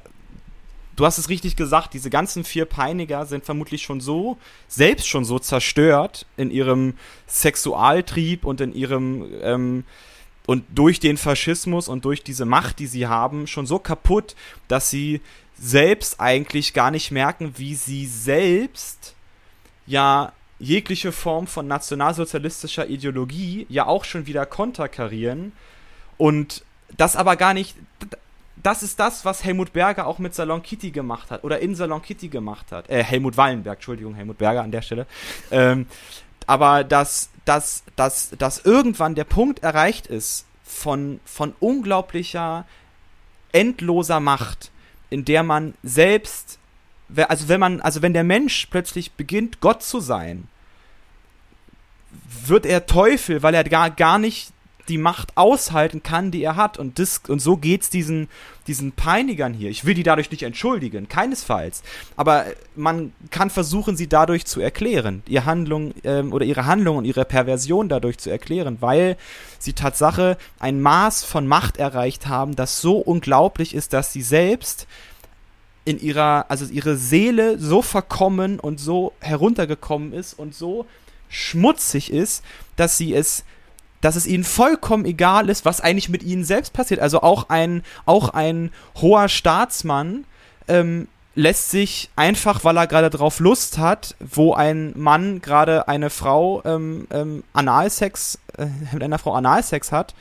du hast es richtig gesagt, diese ganzen vier Peiniger sind vermutlich schon so, selbst schon so zerstört in ihrem Sexualtrieb und in ihrem, ähm, und durch den Faschismus und durch diese Macht, die sie haben, schon so kaputt, dass sie selbst eigentlich gar nicht merken, wie sie selbst ja jegliche Form von nationalsozialistischer Ideologie ja auch schon wieder konterkarieren und das aber gar nicht, das ist das, was Helmut Berger auch mit Salon Kitty gemacht hat oder in Salon Kitty gemacht hat. Äh, Helmut Wallenberg, Entschuldigung, Helmut Berger an der Stelle. Ähm, aber dass, dass, dass, dass irgendwann der Punkt erreicht ist von, von unglaublicher, endloser Macht, in der man selbst, also wenn man, also wenn der Mensch plötzlich beginnt, Gott zu sein, wird er Teufel, weil er gar, gar nicht die Macht aushalten kann, die er hat. Und, das, und so geht's diesen, diesen Peinigern hier. Ich will die dadurch nicht entschuldigen, keinesfalls. Aber man kann versuchen, sie dadurch zu erklären. Ihr Handlung ähm, oder ihre Handlung und ihre Perversion dadurch zu erklären, weil sie Tatsache ein Maß von Macht erreicht haben, das so unglaublich ist, dass sie selbst in ihrer, also ihre Seele so verkommen und so heruntergekommen ist und so schmutzig ist, dass sie es dass es ihnen vollkommen egal ist, was eigentlich mit ihnen selbst passiert. Also auch ein, auch ein hoher Staatsmann ähm, lässt sich einfach, weil er gerade drauf Lust hat, wo ein Mann gerade eine Frau ähm, ähm, Analsex, äh, mit einer Frau Analsex hat,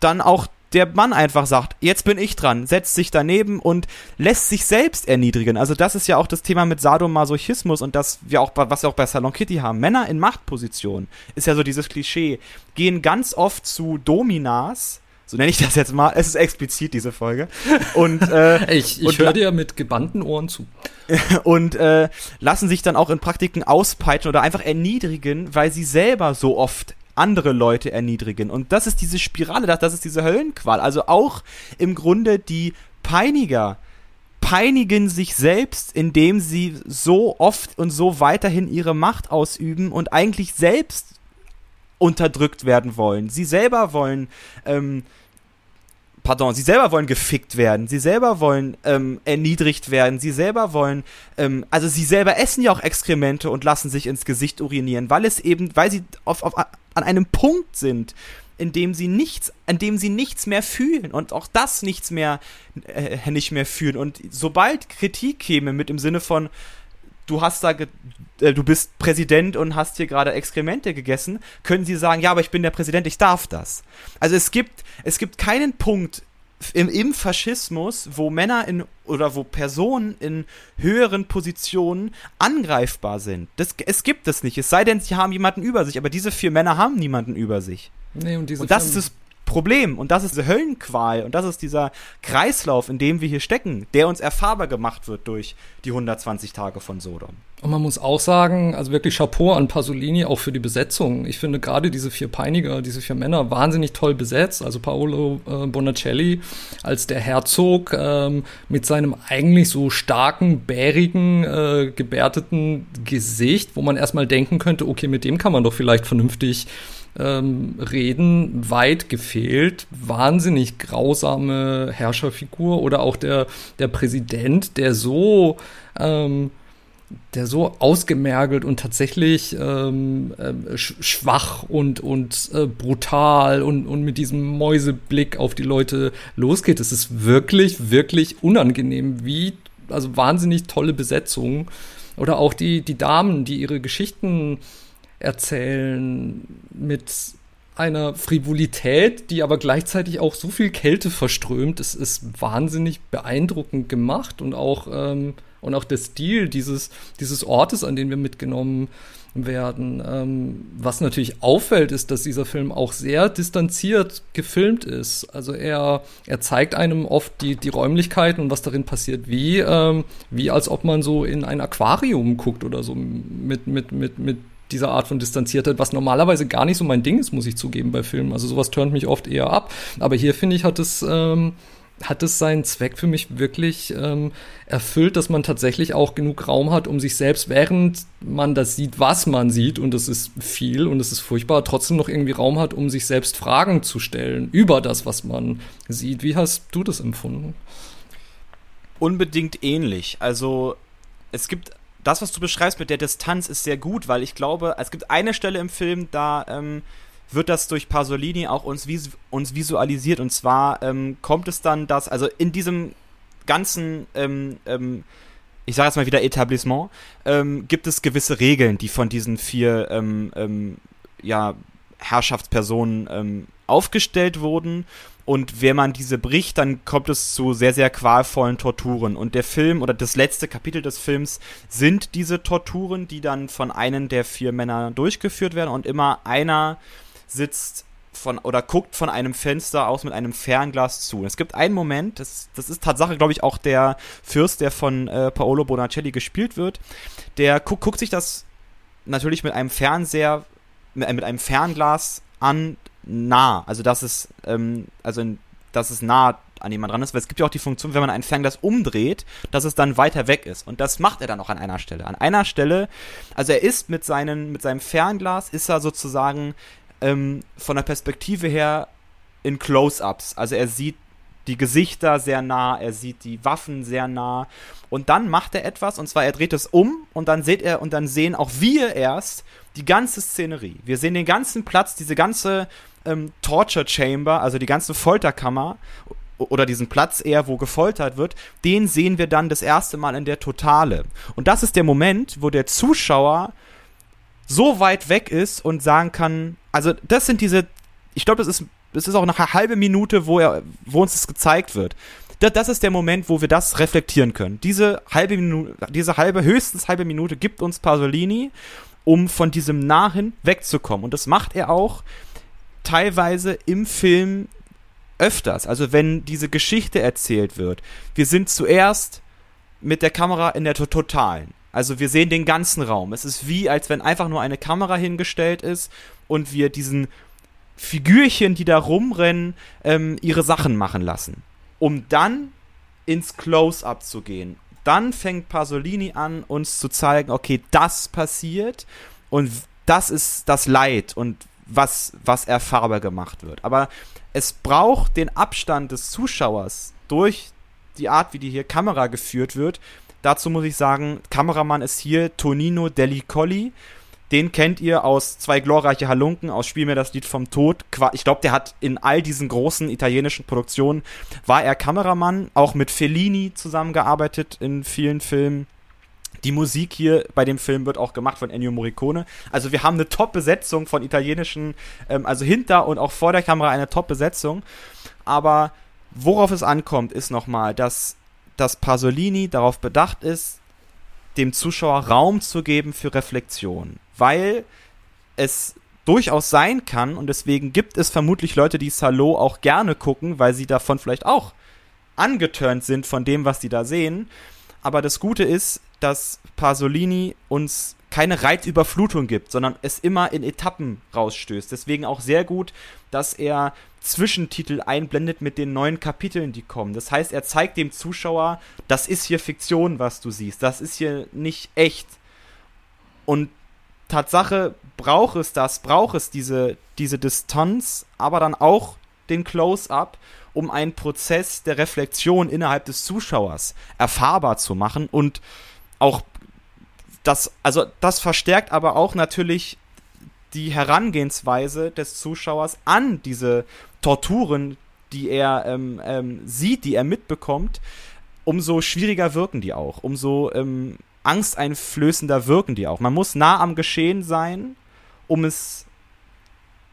dann auch der Mann einfach sagt, jetzt bin ich dran, setzt sich daneben und lässt sich selbst erniedrigen. Also das ist ja auch das Thema mit Sadomasochismus und das wir auch was wir auch bei Salon Kitty haben. Männer in Machtpositionen ist ja so dieses Klischee, gehen ganz oft zu Dominas, so nenne ich das jetzt mal. Es ist explizit diese Folge. Und äh, ich, ich höre dir mit gebannten Ohren zu. und äh, lassen sich dann auch in Praktiken auspeitschen oder einfach erniedrigen, weil sie selber so oft andere Leute erniedrigen. Und das ist diese Spirale, das, ist diese Höllenqual. Also auch im Grunde die Peiniger peinigen sich selbst, indem sie so oft und so weiterhin ihre Macht ausüben und eigentlich selbst unterdrückt werden wollen. Sie selber wollen ähm, pardon, sie selber wollen gefickt werden, sie selber wollen ähm, erniedrigt werden, sie selber wollen, ähm, also sie selber essen ja auch Exkremente und lassen sich ins Gesicht urinieren, weil es eben, weil sie auf, auf, an einem Punkt sind, in dem sie nichts, an dem sie nichts mehr fühlen und auch das nichts mehr, äh, nicht mehr fühlen. Und sobald Kritik käme mit im Sinne von, du hast da, äh, du bist Präsident und hast hier gerade Exkremente gegessen, können sie sagen, ja, aber ich bin der Präsident, ich darf das. Also es gibt, es gibt keinen Punkt im, im Faschismus, wo Männer in oder wo Personen in höheren Positionen angreifbar sind. Das, es gibt es nicht. Es sei denn, sie haben jemanden über sich, aber diese vier Männer haben niemanden über sich. Nee, und, und das ist das Problem und das ist diese Höllenqual und das ist dieser Kreislauf, in dem wir hier stecken, der uns erfahrbar gemacht wird durch die 120 Tage von Sodom. Und man muss auch sagen, also wirklich Chapeau an Pasolini auch für die Besetzung. Ich finde gerade diese vier Peiniger, diese vier Männer wahnsinnig toll besetzt. Also Paolo äh, Bonacelli als der Herzog ähm, mit seinem eigentlich so starken, bärigen, äh, gebärteten Gesicht, wo man erstmal denken könnte, okay, mit dem kann man doch vielleicht vernünftig ähm, reden, weit gefehlt. Wahnsinnig grausame Herrscherfigur oder auch der, der Präsident, der so ähm, der so ausgemergelt und tatsächlich ähm, äh, schwach und, und äh, brutal und, und mit diesem Mäuseblick auf die Leute losgeht. Es ist wirklich, wirklich unangenehm, wie, also wahnsinnig tolle Besetzung. Oder auch die, die Damen, die ihre Geschichten erzählen mit einer Frivolität, die aber gleichzeitig auch so viel Kälte verströmt. Es ist wahnsinnig beeindruckend gemacht und auch, ähm, und auch der Stil dieses, dieses Ortes, an den wir mitgenommen werden. Ähm, was natürlich auffällt, ist, dass dieser Film auch sehr distanziert gefilmt ist. Also er, er zeigt einem oft die, die Räumlichkeiten und was darin passiert, wie, ähm, wie als ob man so in ein Aquarium guckt oder so mit, mit, mit, mit dieser Art von Distanziertheit, was normalerweise gar nicht so mein Ding ist, muss ich zugeben bei Filmen. Also sowas turnt mich oft eher ab. Aber hier finde ich, hat es, ähm, hat es seinen Zweck für mich wirklich ähm, erfüllt, dass man tatsächlich auch genug Raum hat, um sich selbst, während man das sieht, was man sieht, und das ist viel und das ist furchtbar, trotzdem noch irgendwie Raum hat, um sich selbst Fragen zu stellen über das, was man sieht. Wie hast du das empfunden? Unbedingt ähnlich. Also es gibt das, was du beschreibst mit der Distanz, ist sehr gut, weil ich glaube, es gibt eine Stelle im Film, da ähm, wird das durch Pasolini auch uns, vis uns visualisiert. Und zwar ähm, kommt es dann, dass, also in diesem ganzen, ähm, ähm ich sage jetzt mal wieder Etablissement, ähm, gibt es gewisse Regeln, die von diesen vier ähm, ja, Herrschaftspersonen aufgestellt wurden und wenn man diese bricht, dann kommt es zu sehr, sehr qualvollen Torturen. Und der Film oder das letzte Kapitel des Films sind diese Torturen, die dann von einem der vier Männer durchgeführt werden. Und immer einer sitzt von oder guckt von einem Fenster aus mit einem Fernglas zu. Es gibt einen Moment, das, das ist Tatsache, glaube ich, auch der Fürst, der von äh, Paolo Bonacelli gespielt wird, der gu guckt sich das natürlich mit einem Fernseher, mit, mit einem Fernglas an, nah. Also dass es, ähm, also in, dass es nah an jemand dran ist, weil es gibt ja auch die Funktion, wenn man ein Fernglas umdreht, dass es dann weiter weg ist. Und das macht er dann auch an einer Stelle. An einer Stelle, also er ist mit, seinen, mit seinem Fernglas, ist er sozusagen ähm, von der Perspektive her in Close-Ups. Also er sieht die Gesichter sehr nah, er sieht die Waffen sehr nah. Und dann macht er etwas, und zwar er dreht es um und dann seht er und dann sehen auch wir erst die ganze Szenerie. Wir sehen den ganzen Platz, diese ganze ähm, Torture Chamber, also die ganze Folterkammer oder diesen Platz eher, wo gefoltert wird, den sehen wir dann das erste Mal in der Totale. Und das ist der Moment, wo der Zuschauer so weit weg ist und sagen kann, also das sind diese, ich glaube, das ist es ist auch nach einer halben Minute, wo, er, wo uns das gezeigt wird. Das, das ist der Moment, wo wir das reflektieren können. Diese halbe Minute, diese halbe, höchstens halbe Minute gibt uns Pasolini, um von diesem Nahen wegzukommen. Und das macht er auch teilweise im Film öfters. Also wenn diese Geschichte erzählt wird. Wir sind zuerst mit der Kamera in der Totalen. Also wir sehen den ganzen Raum. Es ist wie, als wenn einfach nur eine Kamera hingestellt ist und wir diesen Figürchen, die da rumrennen, ähm, ihre Sachen machen lassen. Um dann ins Close-up zu gehen. Dann fängt Pasolini an, uns zu zeigen, okay, das passiert und das ist das Leid und was, was erfahrbar gemacht wird. Aber es braucht den Abstand des Zuschauers durch die Art, wie die hier Kamera geführt wird. Dazu muss ich sagen, Kameramann ist hier Tonino Delicoli. Den kennt ihr aus zwei glorreiche Halunken, aus Spiel mir das Lied vom Tod. Ich glaube, der hat in all diesen großen italienischen Produktionen, war er Kameramann, auch mit Fellini zusammengearbeitet in vielen Filmen. Die Musik hier bei dem Film wird auch gemacht von Ennio Morricone. Also wir haben eine Top-Besetzung von italienischen, ähm, also hinter und auch vor der Kamera eine Top-Besetzung. Aber worauf es ankommt, ist nochmal, dass, dass Pasolini darauf bedacht ist, dem Zuschauer Raum zu geben für Reflexion. Weil es durchaus sein kann, und deswegen gibt es vermutlich Leute, die Salo auch gerne gucken, weil sie davon vielleicht auch angeturnt sind von dem, was sie da sehen. Aber das Gute ist, dass Pasolini uns keine Reizüberflutung gibt, sondern es immer in Etappen rausstößt. Deswegen auch sehr gut, dass er Zwischentitel einblendet mit den neuen Kapiteln, die kommen. Das heißt, er zeigt dem Zuschauer, das ist hier Fiktion, was du siehst. Das ist hier nicht echt. Und Tatsache braucht es das, braucht es diese, diese Distanz, aber dann auch den Close-up, um einen Prozess der Reflexion innerhalb des Zuschauers erfahrbar zu machen und auch das, also das verstärkt aber auch natürlich die Herangehensweise des Zuschauers an diese Torturen, die er ähm, ähm, sieht, die er mitbekommt, umso schwieriger wirken die auch, umso ähm, angsteinflößender wirken die auch. Man muss nah am Geschehen sein, um es,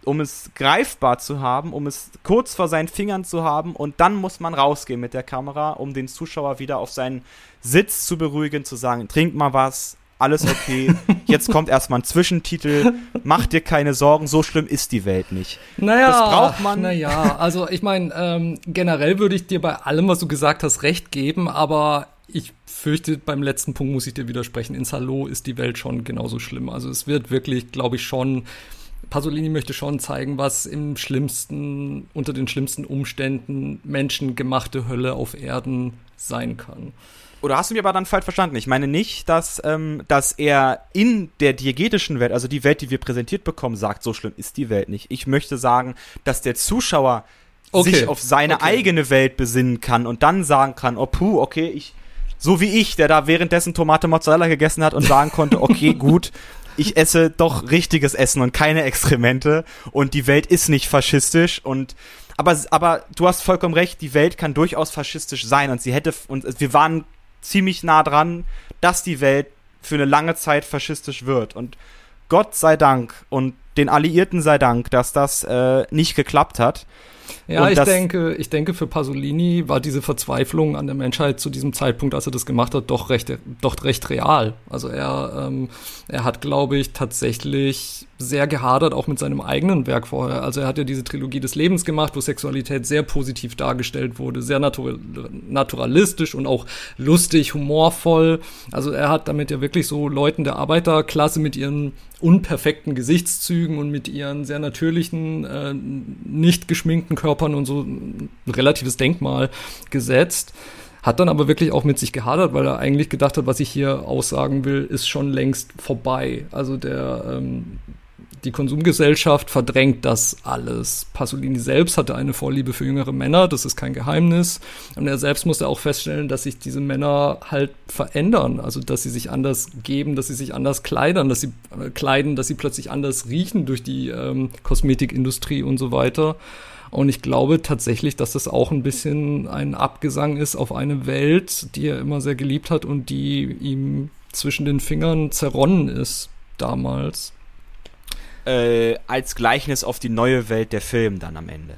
um es greifbar zu haben, um es kurz vor seinen Fingern zu haben und dann muss man rausgehen mit der Kamera, um den Zuschauer wieder auf seinen Sitz zu beruhigen, zu sagen, trink mal was, alles okay. Jetzt kommt erstmal ein Zwischentitel. Mach dir keine Sorgen, so schlimm ist die Welt nicht. Naja, das braucht man. Naja, also ich meine, ähm, generell würde ich dir bei allem, was du gesagt hast, recht geben, aber ich fürchte, beim letzten Punkt muss ich dir widersprechen. In Salo ist die Welt schon genauso schlimm. Also es wird wirklich, glaube ich, schon. Pasolini möchte schon zeigen, was im schlimmsten, unter den schlimmsten Umständen menschengemachte Hölle auf Erden sein kann. Oder hast du mich aber dann falsch verstanden? Ich meine nicht, dass, ähm, dass er in der diegetischen Welt, also die Welt, die wir präsentiert bekommen, sagt, so schlimm ist die Welt nicht. Ich möchte sagen, dass der Zuschauer okay. sich auf seine okay. eigene Welt besinnen kann und dann sagen kann, oh puh, okay, ich, so wie ich, der da währenddessen Tomate Mozzarella gegessen hat und sagen konnte, okay, gut, ich esse doch richtiges Essen und keine Exkremente und die Welt ist nicht faschistisch und aber, aber du hast vollkommen recht, die Welt kann durchaus faschistisch sein und sie hätte und wir waren ziemlich nah dran, dass die Welt für eine lange Zeit faschistisch wird. Und Gott sei Dank und den Alliierten sei Dank, dass das äh, nicht geklappt hat. Ja, ich denke, ich denke, für Pasolini war diese Verzweiflung an der Menschheit zu diesem Zeitpunkt, als er das gemacht hat, doch recht, doch recht real. Also er, ähm, er hat, glaube ich, tatsächlich sehr gehadert, auch mit seinem eigenen Werk vorher. Also er hat ja diese Trilogie des Lebens gemacht, wo Sexualität sehr positiv dargestellt wurde, sehr natur naturalistisch und auch lustig, humorvoll. Also er hat damit ja wirklich so Leuten der Arbeiterklasse mit ihren unperfekten Gesichtszügen und mit ihren sehr natürlichen, äh, nicht geschminkten Körpern und so ein relatives Denkmal gesetzt. Hat dann aber wirklich auch mit sich gehadert, weil er eigentlich gedacht hat, was ich hier aussagen will, ist schon längst vorbei. Also der ähm, die Konsumgesellschaft verdrängt das alles. Pasolini selbst hatte eine Vorliebe für jüngere Männer, das ist kein Geheimnis. Und er selbst musste auch feststellen, dass sich diese Männer halt verändern, also dass sie sich anders geben, dass sie sich anders kleidern, dass sie äh, kleiden, dass sie plötzlich anders riechen durch die ähm, Kosmetikindustrie und so weiter. Und ich glaube tatsächlich, dass das auch ein bisschen ein Abgesang ist auf eine Welt, die er immer sehr geliebt hat und die ihm zwischen den Fingern zerronnen ist damals äh, als Gleichnis auf die neue Welt der Film dann am Ende.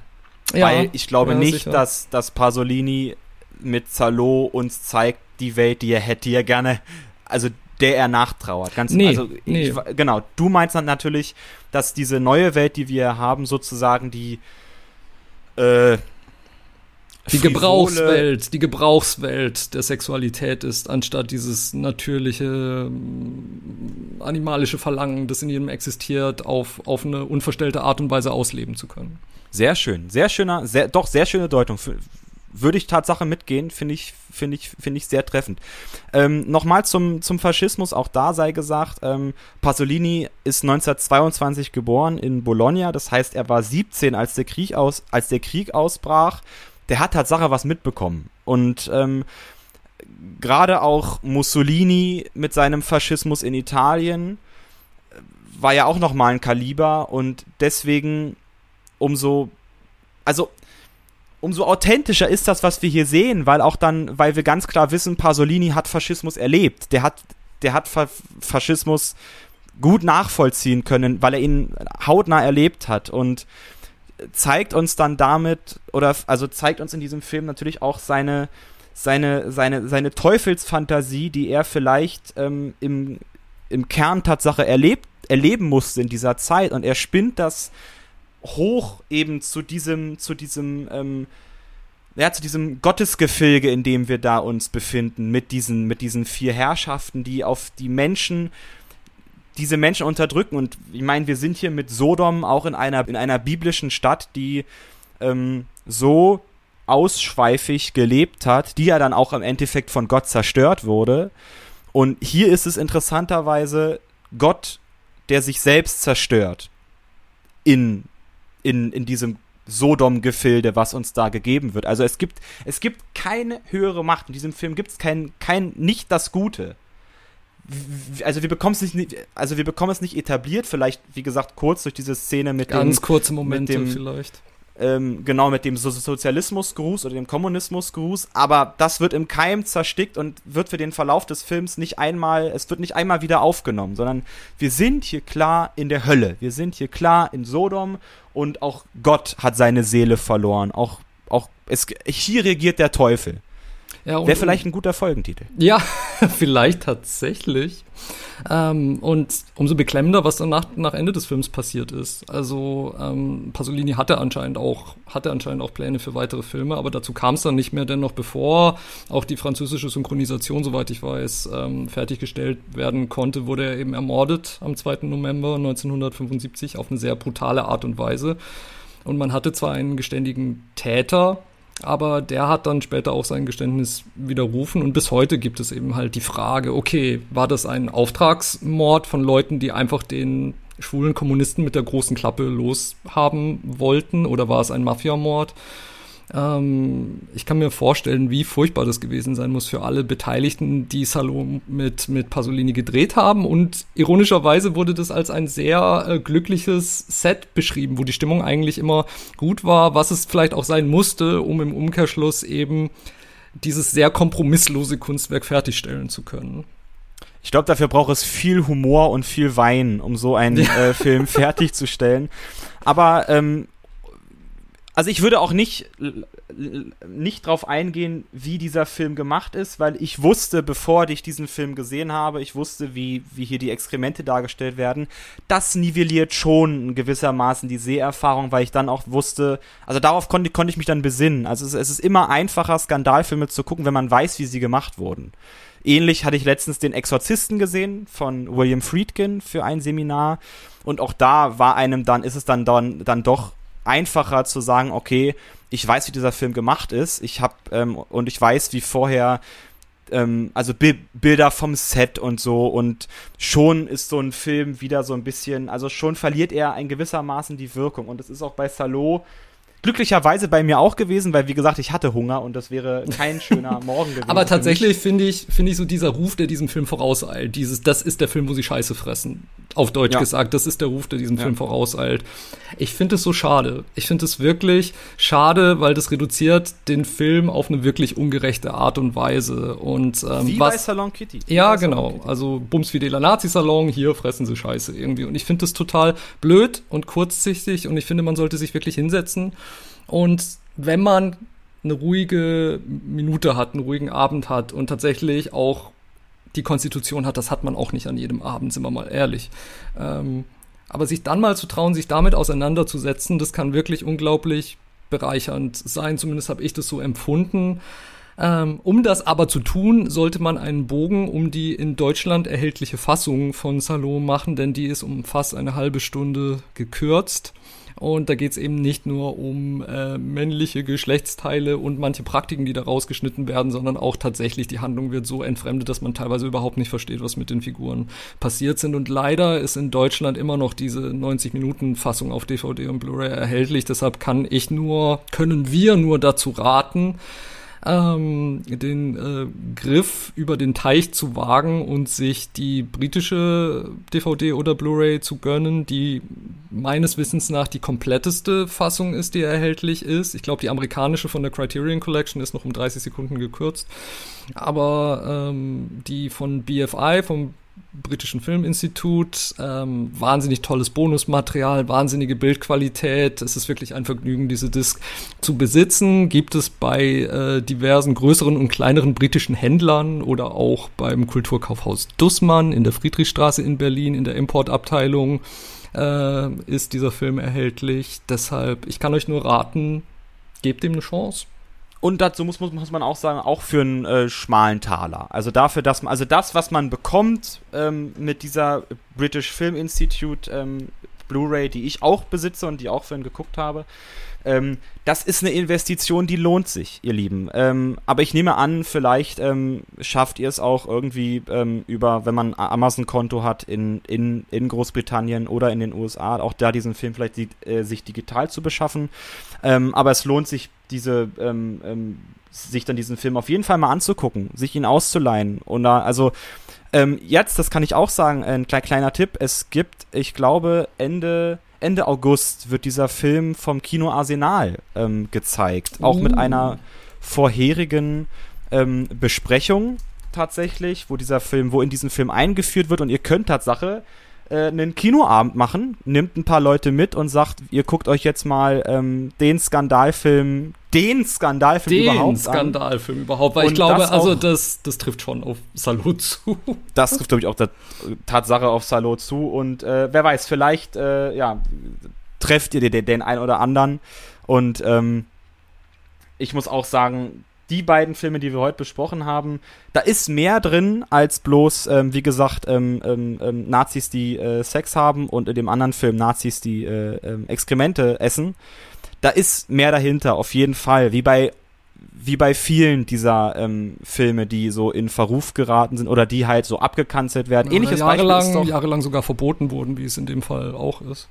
Ja, Weil ich glaube ja, nicht, dass, dass Pasolini mit Zalo uns zeigt, die Welt, die er hätte, die er gerne, also der er nachtrauert. Ganz, nee, also, nee. Ich, genau, du meinst dann natürlich, dass diese neue Welt, die wir haben, sozusagen die äh, die Gebrauchswelt, die Gebrauchswelt der Sexualität ist, anstatt dieses natürliche mm, animalische Verlangen, das in jedem existiert, auf, auf eine unverstellte Art und Weise ausleben zu können. Sehr schön, sehr schöner, sehr, doch sehr schöne Deutung. Würde ich Tatsache mitgehen, finde ich, finde ich, finde ich sehr treffend. Ähm, Nochmal zum, zum Faschismus, auch da sei gesagt, ähm, Pasolini ist 1922 geboren in Bologna, das heißt, er war 17, als der Krieg aus, als der Krieg ausbrach der hat Tatsache was mitbekommen. Und ähm, gerade auch Mussolini mit seinem Faschismus in Italien äh, war ja auch nochmal ein Kaliber und deswegen umso, also umso authentischer ist das, was wir hier sehen, weil auch dann, weil wir ganz klar wissen, Pasolini hat Faschismus erlebt. Der hat, der hat Fa Faschismus gut nachvollziehen können, weil er ihn hautnah erlebt hat und zeigt uns dann damit, oder also zeigt uns in diesem Film natürlich auch seine, seine, seine, seine Teufelsfantasie, die er vielleicht ähm, im, im Kern Tatsache erlebt, erleben musste in dieser Zeit. Und er spinnt das hoch eben zu diesem, zu diesem, ähm, ja, zu diesem Gottesgefilge, in dem wir da uns befinden, mit diesen, mit diesen vier Herrschaften, die auf die Menschen diese Menschen unterdrücken. Und ich meine, wir sind hier mit Sodom auch in einer, in einer biblischen Stadt, die ähm, so ausschweifig gelebt hat, die ja dann auch im Endeffekt von Gott zerstört wurde. Und hier ist es interessanterweise Gott, der sich selbst zerstört in, in, in diesem Sodom-Gefilde, was uns da gegeben wird. Also es gibt, es gibt keine höhere Macht. In diesem Film gibt es kein, kein, nicht das Gute also wir bekommen es nicht, also wir bekommen es nicht etabliert, vielleicht wie gesagt kurz durch diese Szene mit ganz dem, kurze Momente dem, vielleicht. Ähm, genau mit dem so Sozialismusgruß oder dem Kommunismusgruß, aber das wird im Keim zerstickt und wird für den Verlauf des Films nicht einmal, es wird nicht einmal wieder aufgenommen, sondern wir sind hier klar in der Hölle, wir sind hier klar in Sodom und auch Gott hat seine Seele verloren, auch auch es, hier regiert der Teufel. Ja, Wäre vielleicht ein guter Folgentitel. Ja, vielleicht tatsächlich. Ähm, und umso beklemmender, was dann nach, nach Ende des Films passiert ist. Also ähm, Pasolini hatte anscheinend auch hatte anscheinend auch Pläne für weitere Filme, aber dazu kam es dann nicht mehr, denn noch bevor auch die französische Synchronisation, soweit ich weiß, ähm, fertiggestellt werden konnte, wurde er eben ermordet am 2. November 1975 auf eine sehr brutale Art und Weise. Und man hatte zwar einen geständigen Täter, aber der hat dann später auch sein Geständnis widerrufen und bis heute gibt es eben halt die Frage, okay, war das ein Auftragsmord von Leuten, die einfach den schwulen Kommunisten mit der großen Klappe loshaben wollten oder war es ein Mafiamord? Ähm, ich kann mir vorstellen, wie furchtbar das gewesen sein muss für alle Beteiligten, die Salon mit, mit Pasolini gedreht haben. Und ironischerweise wurde das als ein sehr äh, glückliches Set beschrieben, wo die Stimmung eigentlich immer gut war, was es vielleicht auch sein musste, um im Umkehrschluss eben dieses sehr kompromisslose Kunstwerk fertigstellen zu können. Ich glaube, dafür braucht es viel Humor und viel Wein, um so einen äh, Film fertigzustellen. Aber ähm, also ich würde auch nicht, nicht drauf eingehen, wie dieser Film gemacht ist, weil ich wusste, bevor ich diesen Film gesehen habe, ich wusste, wie, wie hier die Exkremente dargestellt werden. Das nivelliert schon gewissermaßen die Seherfahrung, weil ich dann auch wusste, also darauf konnte, konnte ich mich dann besinnen. Also es, es ist immer einfacher, Skandalfilme zu gucken, wenn man weiß, wie sie gemacht wurden. Ähnlich hatte ich letztens den Exorzisten gesehen von William Friedkin für ein Seminar. Und auch da war einem dann, ist es dann, dann, dann doch einfacher zu sagen, okay, ich weiß, wie dieser Film gemacht ist, ich habe ähm, und ich weiß, wie vorher ähm, also Bi Bilder vom Set und so. Und schon ist so ein Film wieder so ein bisschen, also schon verliert er ein gewissermaßen die Wirkung. Und es ist auch bei Salo glücklicherweise bei mir auch gewesen, weil wie gesagt, ich hatte Hunger und das wäre kein schöner Morgen gewesen. Aber tatsächlich finde ich, finde ich so dieser Ruf, der diesem Film vorauseilt, dieses, das ist der Film, wo sie Scheiße fressen. Auf Deutsch ja. gesagt, das ist der Ruf, der diesem ja. Film vorauseilt. Ich finde es so schade. Ich finde es wirklich schade, weil das reduziert den Film auf eine wirklich ungerechte Art und Weise. Und, ähm, wie was, bei Salon Kitty. Ja, genau. Kitty. Also Bums Fidela Nazi-Salon, hier fressen sie Scheiße irgendwie. Und ich finde das total blöd und kurzsichtig und ich finde, man sollte sich wirklich hinsetzen Und wenn man eine ruhige Minute hat, einen ruhigen Abend hat und tatsächlich auch die Konstitution hat, das hat man auch nicht an jedem Abend, sind wir mal ehrlich. Ähm, aber sich dann mal zu trauen, sich damit auseinanderzusetzen, das kann wirklich unglaublich bereichernd sein. Zumindest habe ich das so empfunden. Ähm, um das aber zu tun, sollte man einen Bogen um die in Deutschland erhältliche Fassung von Salon machen, denn die ist um fast eine halbe Stunde gekürzt. Und da geht es eben nicht nur um äh, männliche Geschlechtsteile und manche Praktiken, die da rausgeschnitten werden, sondern auch tatsächlich die Handlung wird so entfremdet, dass man teilweise überhaupt nicht versteht, was mit den Figuren passiert sind. Und leider ist in Deutschland immer noch diese 90-Minuten-Fassung auf DVD und Blu-ray erhältlich. Deshalb kann ich nur, können wir nur dazu raten, ähm, den äh, Griff über den Teich zu wagen und sich die britische DVD oder Blu-ray zu gönnen, die meines Wissens nach die kompletteste Fassung ist, die erhältlich ist. Ich glaube, die amerikanische von der Criterion Collection ist noch um 30 Sekunden gekürzt. Aber ähm, die von BFI, vom britischen Filminstitut. Ähm, wahnsinnig tolles Bonusmaterial, wahnsinnige Bildqualität. Es ist wirklich ein Vergnügen, diese Disc zu besitzen. Gibt es bei äh, diversen größeren und kleineren britischen Händlern oder auch beim Kulturkaufhaus Dussmann in der Friedrichstraße in Berlin in der Importabteilung äh, ist dieser Film erhältlich. Deshalb, ich kann euch nur raten, gebt ihm eine Chance. Und dazu muss, muss, muss man auch sagen, auch für einen äh, schmalen Taler. Also dafür, dass man, also das, was man bekommt ähm, mit dieser British Film Institute ähm, Blu-ray, die ich auch besitze und die auch vorhin geguckt habe, ähm, das ist eine Investition, die lohnt sich, ihr Lieben. Ähm, aber ich nehme an, vielleicht ähm, schafft ihr es auch irgendwie ähm, über, wenn man Amazon-Konto hat in, in, in Großbritannien oder in den USA, auch da diesen Film vielleicht äh, sich digital zu beschaffen. Ähm, aber es lohnt sich diese, ähm, sich dann diesen Film auf jeden Fall mal anzugucken, sich ihn auszuleihen. Und da, also ähm, jetzt, das kann ich auch sagen, ein kleiner Tipp, es gibt, ich glaube, Ende, Ende August wird dieser Film vom Kino Arsenal ähm, gezeigt. Auch uh. mit einer vorherigen ähm, Besprechung tatsächlich, wo dieser Film, wo in diesen Film eingeführt wird und ihr könnt Tatsache äh, einen Kinoabend machen, nimmt ein paar Leute mit und sagt, ihr guckt euch jetzt mal ähm, den Skandalfilm, den Skandalfilm den überhaupt Skandalfilm überhaupt, weil und ich glaube, also das, das trifft schon auf Salo zu. Das trifft, glaube ich, auch der Tatsache auf Salo zu und äh, wer weiß, vielleicht, äh, ja, trefft ihr den, den einen oder anderen und ähm, ich muss auch sagen, die beiden Filme, die wir heute besprochen haben, da ist mehr drin als bloß, ähm, wie gesagt, ähm, ähm, ähm Nazis, die äh, Sex haben und in dem anderen Film Nazis, die äh, ähm, Exkremente essen. Da ist mehr dahinter, auf jeden Fall. Wie bei wie bei vielen dieser ähm, Filme, die so in Verruf geraten sind oder die halt so abgekanzelt werden. Ja, Ähnliches jahrelang, Beispiel ist doch, jahrelang sogar verboten wurden, wie es in dem Fall auch ist.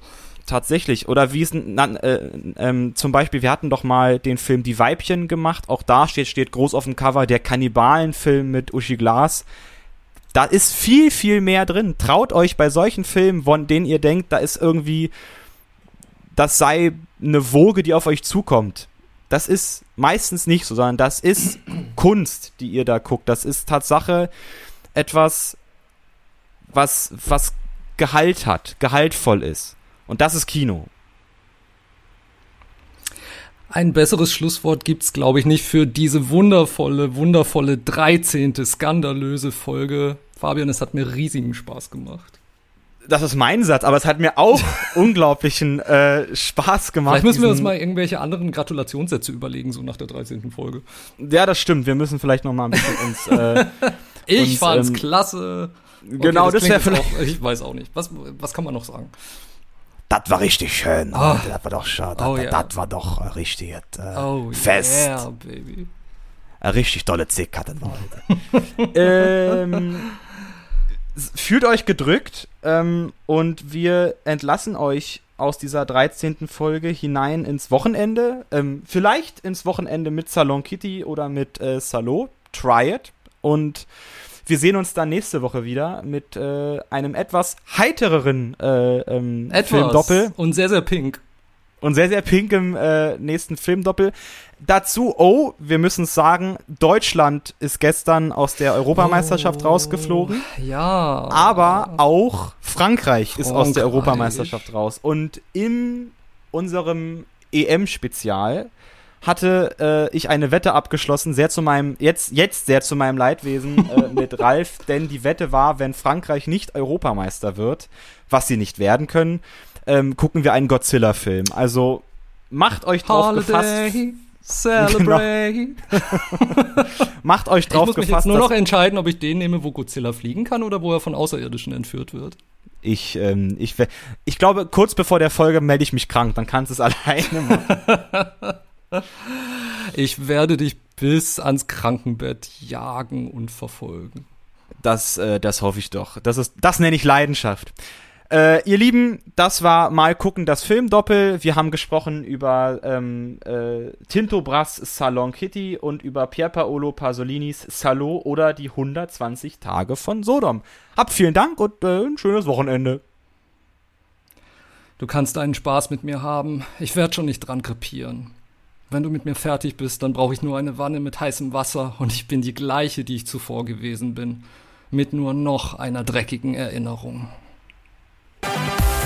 Tatsächlich. Oder wie es na, äh, ähm, zum Beispiel, wir hatten doch mal den Film Die Weibchen gemacht. Auch da steht, steht groß auf dem Cover der Kannibalenfilm mit Uschi Glas. Da ist viel, viel mehr drin. Traut euch bei solchen Filmen, von denen ihr denkt, da ist irgendwie, das sei eine Woge, die auf euch zukommt. Das ist meistens nicht so, sondern das ist Kunst, die ihr da guckt. Das ist Tatsache etwas, was, was Gehalt hat, gehaltvoll ist. Und das ist Kino. Ein besseres Schlusswort gibt's, glaube ich, nicht für diese wundervolle, wundervolle 13. skandalöse Folge. Fabian, es hat mir riesigen Spaß gemacht. Das ist mein Satz, aber es hat mir auch unglaublichen äh, Spaß gemacht. Vielleicht müssen wir uns mal irgendwelche anderen Gratulationssätze überlegen, so nach der 13. Folge. Ja, das stimmt. Wir müssen vielleicht noch mal ein bisschen uns. Äh, ich uns, fand's ähm, klasse. Okay, genau, das, das wäre vielleicht. Auch, ich weiß auch nicht. Was, was kann man noch sagen? das war richtig schön. Oh. Das war doch schön. Das, oh, yeah. das war doch richtig äh, oh, fest. Yeah, baby. Ein richtig tolle Zick hatten wir heute. ähm, fühlt euch gedrückt ähm, und wir entlassen euch aus dieser 13. Folge hinein ins Wochenende. Ähm, vielleicht ins Wochenende mit Salon Kitty oder mit äh, Salo. Try it. Und wir sehen uns dann nächste Woche wieder mit äh, einem etwas heitereren äh, ähm, etwas. Filmdoppel. Und sehr, sehr pink. Und sehr, sehr pink im äh, nächsten Filmdoppel. Dazu, oh, wir müssen sagen, Deutschland ist gestern aus der Europameisterschaft oh, rausgeflogen. Ja. Aber auch Frankreich, Frankreich, ist aus der Europameisterschaft raus. Und in unserem EM-Spezial hatte äh, ich eine Wette abgeschlossen, sehr zu meinem, jetzt, jetzt sehr zu meinem Leidwesen äh, mit Ralf, denn die Wette war, wenn Frankreich nicht Europameister wird, was sie nicht werden können, ähm, gucken wir einen Godzilla-Film. Also macht euch drauf Holiday. gefasst. Celebrate. Genau. Macht euch drauf gefasst. Ich muss mich gefasst, jetzt nur noch entscheiden, ob ich den nehme, wo Godzilla fliegen kann oder wo er von Außerirdischen entführt wird. Ich, ähm, ich, ich glaube, kurz bevor der Folge melde ich mich krank, dann kannst du es alleine machen. ich werde dich bis ans Krankenbett jagen und verfolgen. Das, äh, das hoffe ich doch. Das, ist, das nenne ich Leidenschaft. Äh, ihr Lieben, das war mal gucken das Filmdoppel. Wir haben gesprochen über ähm, äh, Tinto Brass Salon Kitty und über Pier Paolo Pasolinis Salo oder die 120 Tage von Sodom. Habt vielen Dank und äh, ein schönes Wochenende. Du kannst einen Spaß mit mir haben. Ich werde schon nicht dran krepieren. Wenn du mit mir fertig bist, dann brauche ich nur eine Wanne mit heißem Wasser und ich bin die gleiche, die ich zuvor gewesen bin. Mit nur noch einer dreckigen Erinnerung. Bye.